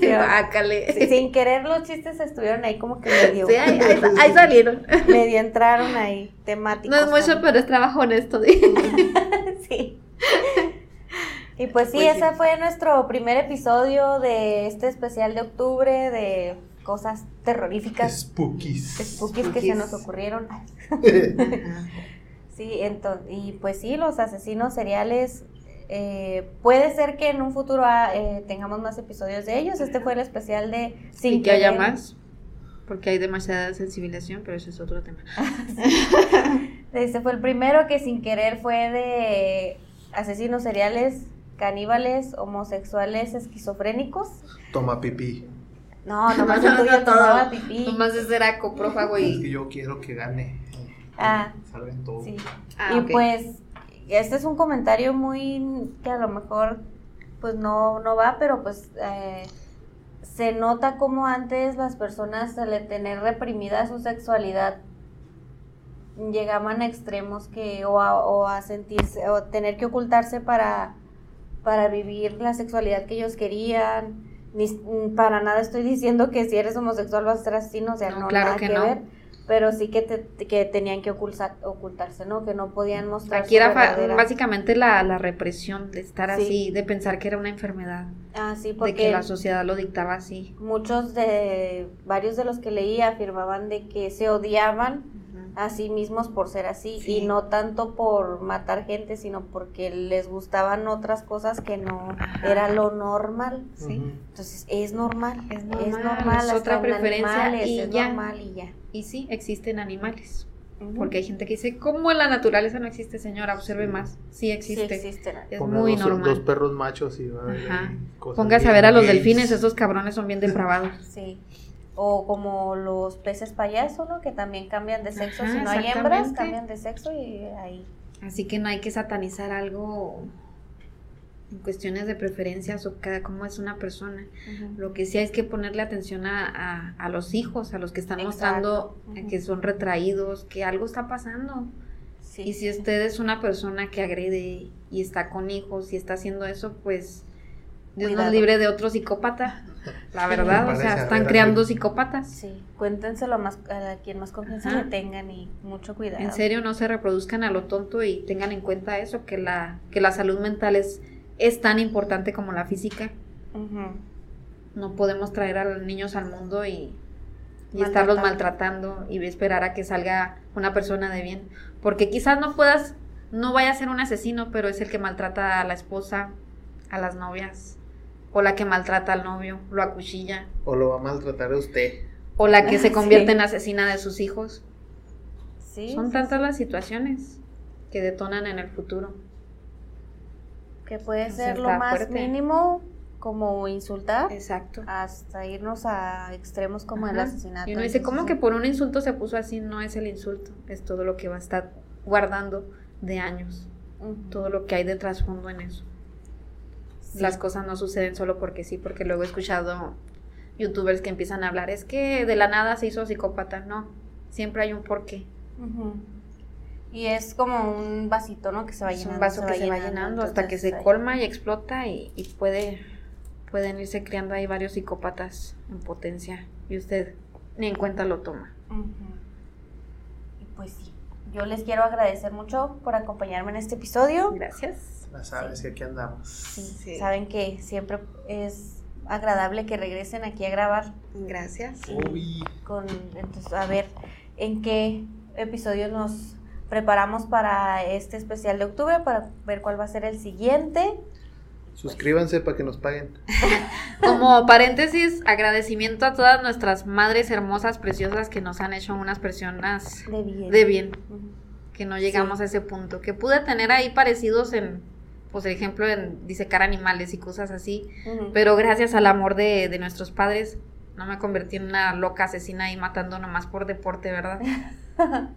Sí, Bácale. sí, sin querer los chistes estuvieron ahí como que medio, Sí, ahí, ahí- ahí salieron. medio entraron ahí temáticos. No es mucho, también. pero es trabajo honesto. Sí. Y pues sí, Pues sí. ese fue nuestro primer episodio de este especial de octubre de cosas terroríficas, Spookies. spookies que se nos ocurrieron. (laughs) Sí, entonces, y pues sí, los asesinos seriales, eh, puede ser que en un futuro ah, eh, tengamos más episodios de ellos. Este fue el especial de Sin y que haya más. Porque hay demasiada sensibilización, pero ese es otro tema. (laughs) Este fue el primero que sin querer fue de asesinos seriales, caníbales, homosexuales, esquizofrénicos. Toma pipí. No, nomás (laughs) No, el tuyo no, todo. pipí. Nomás de ser acoprófago Es que y. yo quiero que gane. Ah. Salven todo. Sí. Ah, y pues, este es un comentario muy que a lo mejor pues no, no va, pero pues eh, se nota como antes las personas al tener reprimida su sexualidad llegaban a extremos que o a, o a sentirse o tener que ocultarse para para vivir la sexualidad que ellos querían ni para nada estoy diciendo que si eres homosexual vas a ser asesino o sea No, no, claro nada que que, no. ver pero sí que, te- que tenían que ocultar, ocultarse, ¿no? Que no podían mostrar Aquí era verdadera- básicamente la, la represión de estar Sí. así, de pensar que era una enfermedad, Ah, sí, de que la sociedad lo dictaba así. muchos de, varios de los que leí afirmaban de que se odiaban a sí mismos por ser así Sí. y no tanto por matar gente, sino porque les gustaban otras cosas que no Ajá. era lo normal. Sí. Entonces, es normal, Es es normal, es otra en preferencia animales, y es ya. normal y ya. Y sí, existen animales. Porque hay gente que dice, ¿cómo en la naturaleza no existe, señora? Observe Sí. más. Sí Sí existe. Es Ponga muy dos, normal. dos perros machos y va a haber Ajá. cosas Póngase a ver a los delfines, esos cabrones son bien depravados. Sí. O como los peces payaso, ¿no? Que también cambian de sexo. Ajá, si no hay hembras, cambian de sexo y ahí. Así que no hay que satanizar algo en cuestiones de preferencias o cada cómo es una persona. Lo que sí hay es que ponerle atención a, a- a los hijos, a los que están mostrando Exacto. eh, que son retraídos, que algo está pasando. Sí. Y si usted es una persona que agrede y está con hijos y está haciendo eso, pues Dios nos libre de otro psicópata. (laughs) La verdad, o sea, están creando psicópatas. Sí, cuéntenselo a, más, a quien más confianza Ajá. le tengan y mucho cuidado. En serio, no se reproduzcan a lo tonto y tengan en cuenta eso, que la, que la salud mental es, es tan importante como la física. No podemos traer a los niños al mundo y, y estarlos maltratando y esperar a que salga una persona de bien. Porque quizás no puedas, no vaya a ser un asesino, pero es el que maltrata a la esposa, a las novias, o la que maltrata al novio, lo acuchilla, O lo va a maltratar a usted. o la que se (laughs) convierte Sí. en asesina de sus hijos. Sí, Son sí, tantas sí. las situaciones que detonan en el futuro. que puede ser lo más fuerte. mínimo como insultar Exacto. hasta irnos a extremos como el asesinato. Y uno dice, ¿cómo sí. que por un insulto se puso así? No es el insulto, es todo lo que va a estar guardando de años, todo lo que hay de trasfondo en eso. Sí. Las cosas no suceden solo porque sí, porque luego he escuchado youtubers que empiezan a hablar, es que de la nada se hizo psicópata, no, siempre hay un porqué. Ujú. Y es como un vasito, ¿no? Que se va Es llenando. un vaso que se va llenando hasta que se colma y explota y, y puede, pueden irse creando ahí varios psicópatas en potencia y usted ni en cuenta lo toma. Y pues sí, yo les quiero agradecer mucho por acompañarme en este episodio. Gracias. Ya sabes que aquí andamos. Sí, Sí. Saben que siempre es agradable que regresen aquí a grabar Gracias. Uy. con entonces a ver en qué episodio nos preparamos para este especial de octubre para ver cuál va a ser el siguiente. Suscríbanse para que nos paguen. (laughs) Como paréntesis, agradecimiento a todas nuestras madres hermosas, preciosas que nos han hecho unas personas De bien. de bien, que no llegamos a ese punto, que pude tener ahí parecidos en, pues ejemplo, en disecar animales y cosas así, pero gracias al amor de, de nuestros padres, no me convertí en una loca asesina ahí matando nomás por deporte, ¿verdad? (laughs)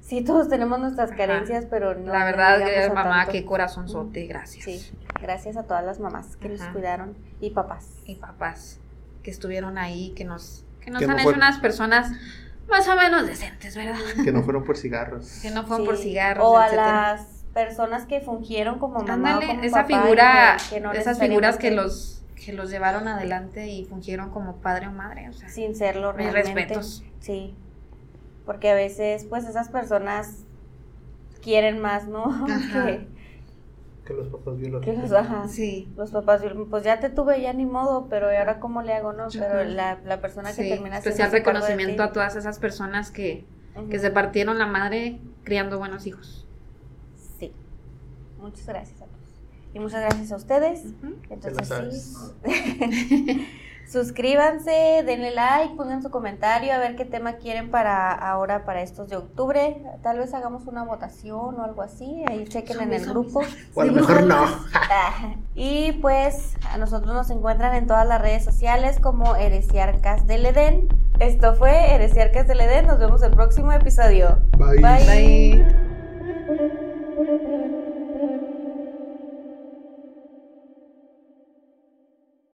Sí, todos tenemos nuestras Ajá. carencias, pero no. La verdad, que a mamá, tanto. qué corazonzote, gracias. Sí, gracias a todas las mamás que nos cuidaron y papás. Y papás que estuvieron ahí, que nos, que nos Que han no hecho fue- unas personas más o menos decentes, ¿verdad? Que no fueron por cigarros. Que no fueron por cigarros, O a las personas que fungieron como mamá Ándale, o como esa papá figura, que- que no esas figuras que los que los llevaron adelante y fungieron como padre o madre, o sea, sin serlo mis realmente. respetos. Sí. Porque a veces pues esas personas quieren más, ¿no? (laughs) Ajá. que, Que los papás que biológicos. los ajá. Sí. Los papás, pues ya te tuve, ya ni modo, pero ¿y ahora cómo le hago, no? Pero la, la persona que Sí, termina especial reconocimiento ti. a todas esas personas que, que se partieron la madre criando buenos hijos. Muchas gracias a todos. Y muchas gracias a ustedes. Entonces sí. (laughs) Suscríbanse, denle like, pongan su comentario a ver qué tema quieren para ahora, para estos de octubre. Tal vez hagamos una votación o algo así. Ahí chequen en el grupo. O a lo mejor no. (laughs) Y pues a nosotros nos encuentran en todas las redes sociales como Heresiarcas del Edén. Esto fue Heresiarcas del Edén. Nos vemos el próximo episodio. Bye. Bye. Bye.